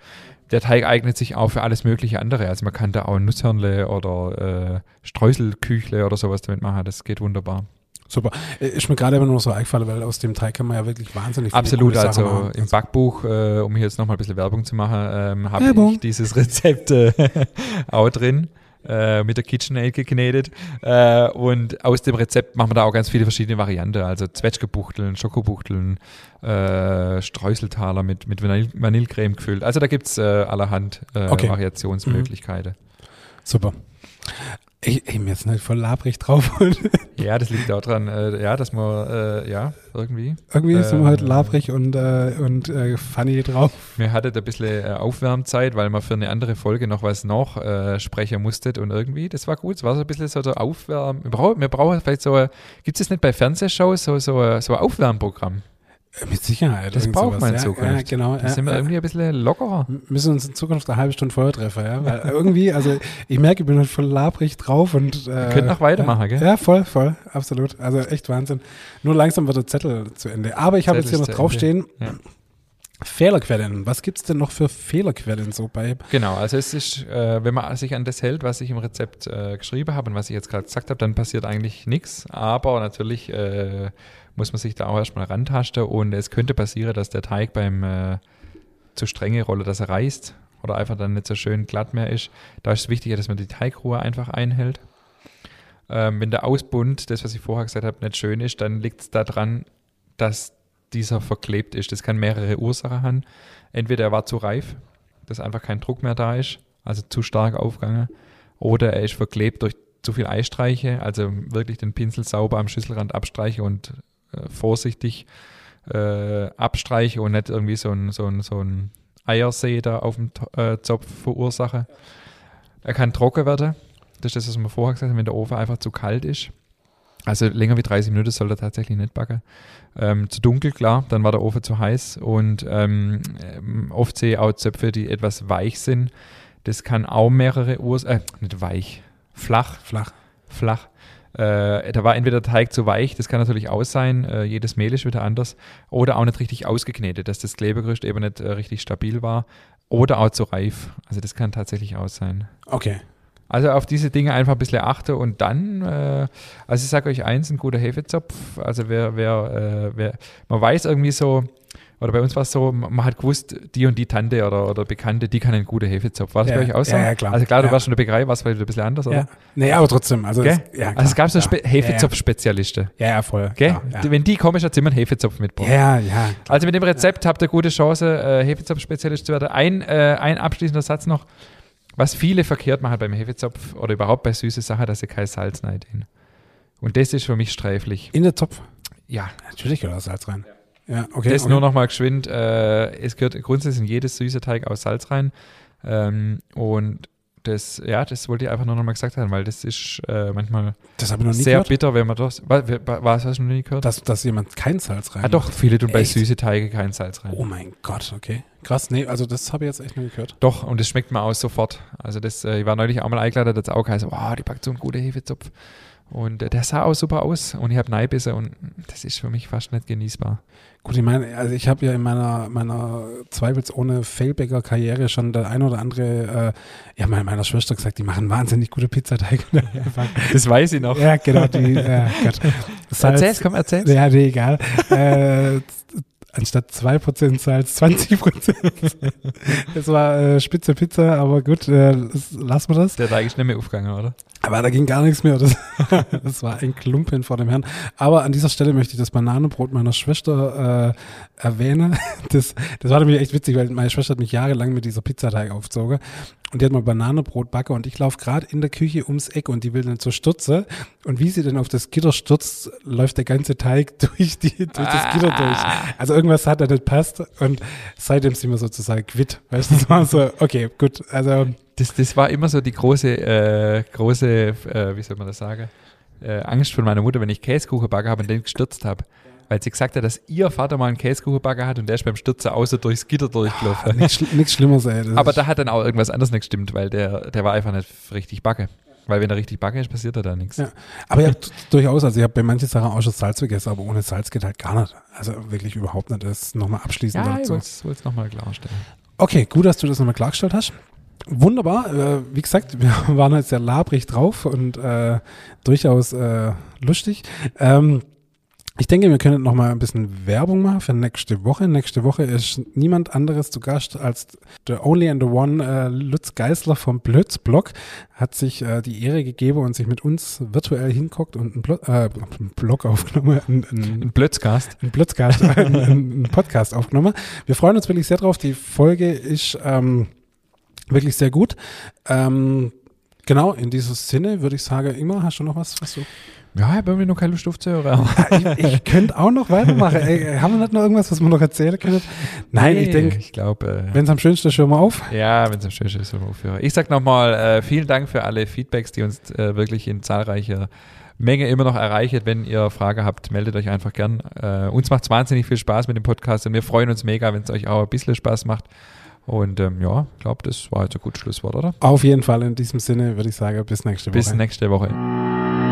Der Teig eignet sich auch für alles mögliche andere. Also man kann da auch Nusshörnle oder äh, Streuselküchle oder sowas damit machen. Das geht wunderbar. Super. Äh, Ist mir gerade immer nur so eingefallen, weil aus dem Teig kann man ja wirklich wahnsinnig viele Absolut, also machen. im Backbuch, äh, um hier jetzt nochmal ein bisschen Werbung zu machen, ähm, habe ich dieses Rezept äh, <laughs> auch drin, äh, mit der KitchenAid geknetet. Äh, und aus dem Rezept machen wir da auch ganz viele verschiedene Varianten, also Zwetschgebuchteln, Schokobuchteln, äh, Streuseltaler mit, mit Vanille Vanillecreme gefüllt. Also da gibt es äh, allerhand äh, Okay. Variationsmöglichkeiten. Super. Ich, ich mir jetzt nicht voll labrig drauf. <laughs> Ja, das liegt auch dran, äh, ja, dass man, äh, ja, irgendwie. irgendwie sind wir Äh, heute labrig und, äh, und äh, funny drauf. Wir hattet ein bisschen äh, Aufwärmzeit, weil man für eine andere Folge noch was noch äh, sprechen musstet und irgendwie, das war gut. Es war so ein bisschen so der Aufwärm. Wir brauchen, wir brauchen vielleicht so, gibt es nicht bei Fernsehshows so, so, so ein Aufwärmprogramm? Mit Sicherheit. Das braucht man in Zukunft. Ja, genau. Da sind wir irgendwie ein bisschen lockerer. Müssen uns in Zukunft eine halbe Stunde vorher treffen, ja. Weil <laughs> irgendwie, also ich merke, ich bin halt voll labrig drauf und äh, können noch weitermachen, ja, gell? Ja, voll, voll, absolut. Also echt Wahnsinn. Nur langsam wird der Zettel zu Ende. Aber ich habe jetzt hier noch draufstehen, Ja. Fehlerquellen. Was gibt es denn noch für Fehlerquellen so bei? Genau, also es ist, äh, wenn man sich an das hält, was ich im Rezept äh, geschrieben habe und was ich jetzt gerade gesagt habe, dann passiert eigentlich nichts. Aber natürlich äh, muss man sich da auch erstmal rantasten und es könnte passieren, dass der Teig beim äh, zu strenge Rolle, dass er reißt oder einfach dann nicht so schön glatt mehr ist. Da ist es wichtiger, dass man die Teigruhe einfach einhält. Ähm, wenn der Ausbund, das was ich vorher gesagt habe, nicht schön ist, dann liegt es daran, dass dieser verklebt ist. Das kann mehrere Ursachen haben. Entweder er war zu reif, dass einfach kein Druck mehr da ist, also zu stark aufgegangen, oder er ist verklebt durch zu viel Eistreiche, also wirklich den Pinsel sauber am Schüsselrand abstreiche und äh, vorsichtig äh, abstreiche und nicht irgendwie so ein, so ein, so ein Eiersee da auf dem äh, Zopf verursache. Er kann trocken werden. Das ist das, was wir vorher gesagt haben, wenn der Ofen einfach zu kalt ist. Also länger wie 30 Minuten soll er tatsächlich nicht backen. Ähm, zu dunkel, klar, dann war der Ofen zu heiß und ähm, ähm oft sehe ich auch Zöpfe, die etwas weich sind. Das kann auch mehrere Ursachen, äh, nicht weich, flach. Flach. Flach. Äh, da war entweder der Teig zu weich, das kann natürlich auch sein, äh, jedes Mehl ist wieder anders, oder auch nicht richtig ausgeknetet, dass das Klebegerüst eben nicht äh, richtig stabil war, oder auch zu reif. Also das kann tatsächlich auch sein. Okay. Also auf diese Dinge einfach ein bisschen achte und dann, äh, also ich sage euch eins, ein guter Hefezopf, also wer, wer, äh, wer, man weiß irgendwie so, oder bei uns war es so, man hat gewusst, die und die Tante oder, oder Bekannte, die kann einen guten Hefezopf. War das ja, bei euch auch so? Ja, ja, klar. Also klar, du ja. warst schon der Bäckerei, warst vielleicht ein bisschen anders, oder? Ja. Nee, aber trotzdem. Also, es, ja, also es gab so ja. Hefezopf-Spezialisten. Ja, ja, voll. Klar. Wenn die kommen, ist immer ein Hefezopf mitbringen. Ja, ja. Also mit dem Rezept habt ihr gute Chance, äh, Hefezopf-Spezialist zu werden. Ein, äh, ein abschließender Satz noch. Was viele verkehrt machen beim Hefezopf oder überhaupt bei süße Sachen, dass sie kein Salz rein Und das ist für mich sträflich. In der Topf? Ja. Natürlich gehört Salz rein. Ja, okay. Das okay. nur noch mal geschwind. Äh, es gehört grundsätzlich in jedes süße Teig aus Salz rein. Ähm, und das, ja, das wollte ich einfach nur noch mal gesagt haben, weil das ist äh, manchmal sehr gehört. bitter, wenn man das. Was, was hast du noch nie gehört? Dass, dass jemand kein Salz rein ah, doch, viele tun bei süße Teige kein Salz rein. Oh mein Gott, okay. Krass, nee, also das habe ich jetzt echt noch nie gehört. Doch, und das schmeckt mir aus sofort. Also das, äh, ich war neulich auch mal eingeladen, das auch heißt, wow, die packt so einen guten Hefezopf. Und äh, der sah auch super aus und ich habe Neibisse und das ist für mich fast nicht genießbar. Gut, ich meine, also ich habe ja in meiner, meiner zweifelsohne Failbacker-Karriere schon der ein oder andere, äh, ja, meiner, meiner Schwester gesagt, die machen wahnsinnig gute Pizzateige. <laughs> das weiß ich noch. ja, genau, die, äh, Gott. Salz, Erzähl's, komm, erzähl's. Ja, nee, egal. äh, anstatt 2% Salz 20%. das war äh, spitze Pizza, aber gut, äh, lassen wir das. Der Teig ist nicht mehr aufgegangen, oder? Aber da ging gar nichts mehr. Das, <laughs> das war ein Klumpen vor dem Herrn. Aber an dieser Stelle möchte ich das Bananenbrot meiner Schwester äh, erwähnen. <laughs> Das, das war nämlich echt witzig, weil meine Schwester hat mich jahrelang mit dieser Pizzateig aufgezogen. Und die hat mal Bananenbrot backe und ich laufe gerade in der Küche ums Eck und die will dann zur Stürze. Und wie sie dann auf das Gitter stürzt, läuft der ganze Teig <laughs> durch, die, durch das Gitter durch. Also irgendwas hat da nicht passt und seitdem sind wir sozusagen quitt. Weißt du, das war so, okay, gut, also. Das, das war immer so die große, äh, große, äh, wie soll man das sagen, äh, Angst von meiner Mutter, wenn ich Käsekuchen backe habe und den gestürzt habe. Weil sie gesagt hat, dass ihr Vater mal einen Käsekuchen backe hat und der ist beim Stürzen außer durchs Gitter durchgelaufen. Nichts schl Schlimmeres, ey. Aber da hat dann auch irgendwas anderes nicht gestimmt, weil der, der war einfach nicht richtig backe. Weil wenn er richtig backe ist, passiert da da nichts. Ja. Aber ich habe durchaus, also ich habe bei manchen Sachen auch schon Salz vergessen, aber ohne Salz geht halt gar nicht. Also wirklich überhaupt nicht. Das nochmal abschließend Ja, ich dazu. wollte es nochmal klarstellen. Okay, gut, dass du das nochmal klargestellt hast. Wunderbar. Äh, wie gesagt, wir <laughs> waren halt sehr labrig drauf und äh, durchaus äh, lustig. Ähm, ich denke, wir können noch mal ein bisschen Werbung machen für nächste Woche. Nächste Woche ist niemand anderes zu Gast als the only and the one äh, Lutz Geisler vom Blötzblog. Hat sich äh, die Ehre gegeben und sich mit uns virtuell hinguckt und einen, Blo äh, einen Blog aufgenommen, einen, einen Ein Blötzgast. einen Podcast, <laughs> einen, einen Podcast aufgenommen. Wir freuen uns wirklich sehr drauf. Die Folge ist ähm, wirklich sehr gut. Ähm, genau, in diesem Sinne würde ich sagen, immer hast du noch was, was du. Ja, ich habe irgendwie noch keine Lust aufzuhören. Ich, ich könnte auch noch weitermachen. Ey, haben wir nicht noch irgendwas, was wir noch erzählen können? Nein, ich denke, Ich glaube. Äh, wenn es am schönsten ist, hören wir auf. Ja, wenn es am schönsten ist, so aufhören. Ich sag nochmal äh, vielen Dank für alle Feedbacks, die uns äh, wirklich in zahlreicher Menge immer noch erreichen. Wenn ihr Frage habt, meldet euch einfach gern. Äh, uns macht es wahnsinnig viel Spaß mit dem Podcast und wir freuen uns mega, wenn es euch auch ein bisschen Spaß macht. Und ähm, ja, ich glaube, das war jetzt ein gutes Schlusswort, oder? Auf jeden Fall in diesem Sinne würde ich sagen, bis nächste Woche. Bis nächste Woche.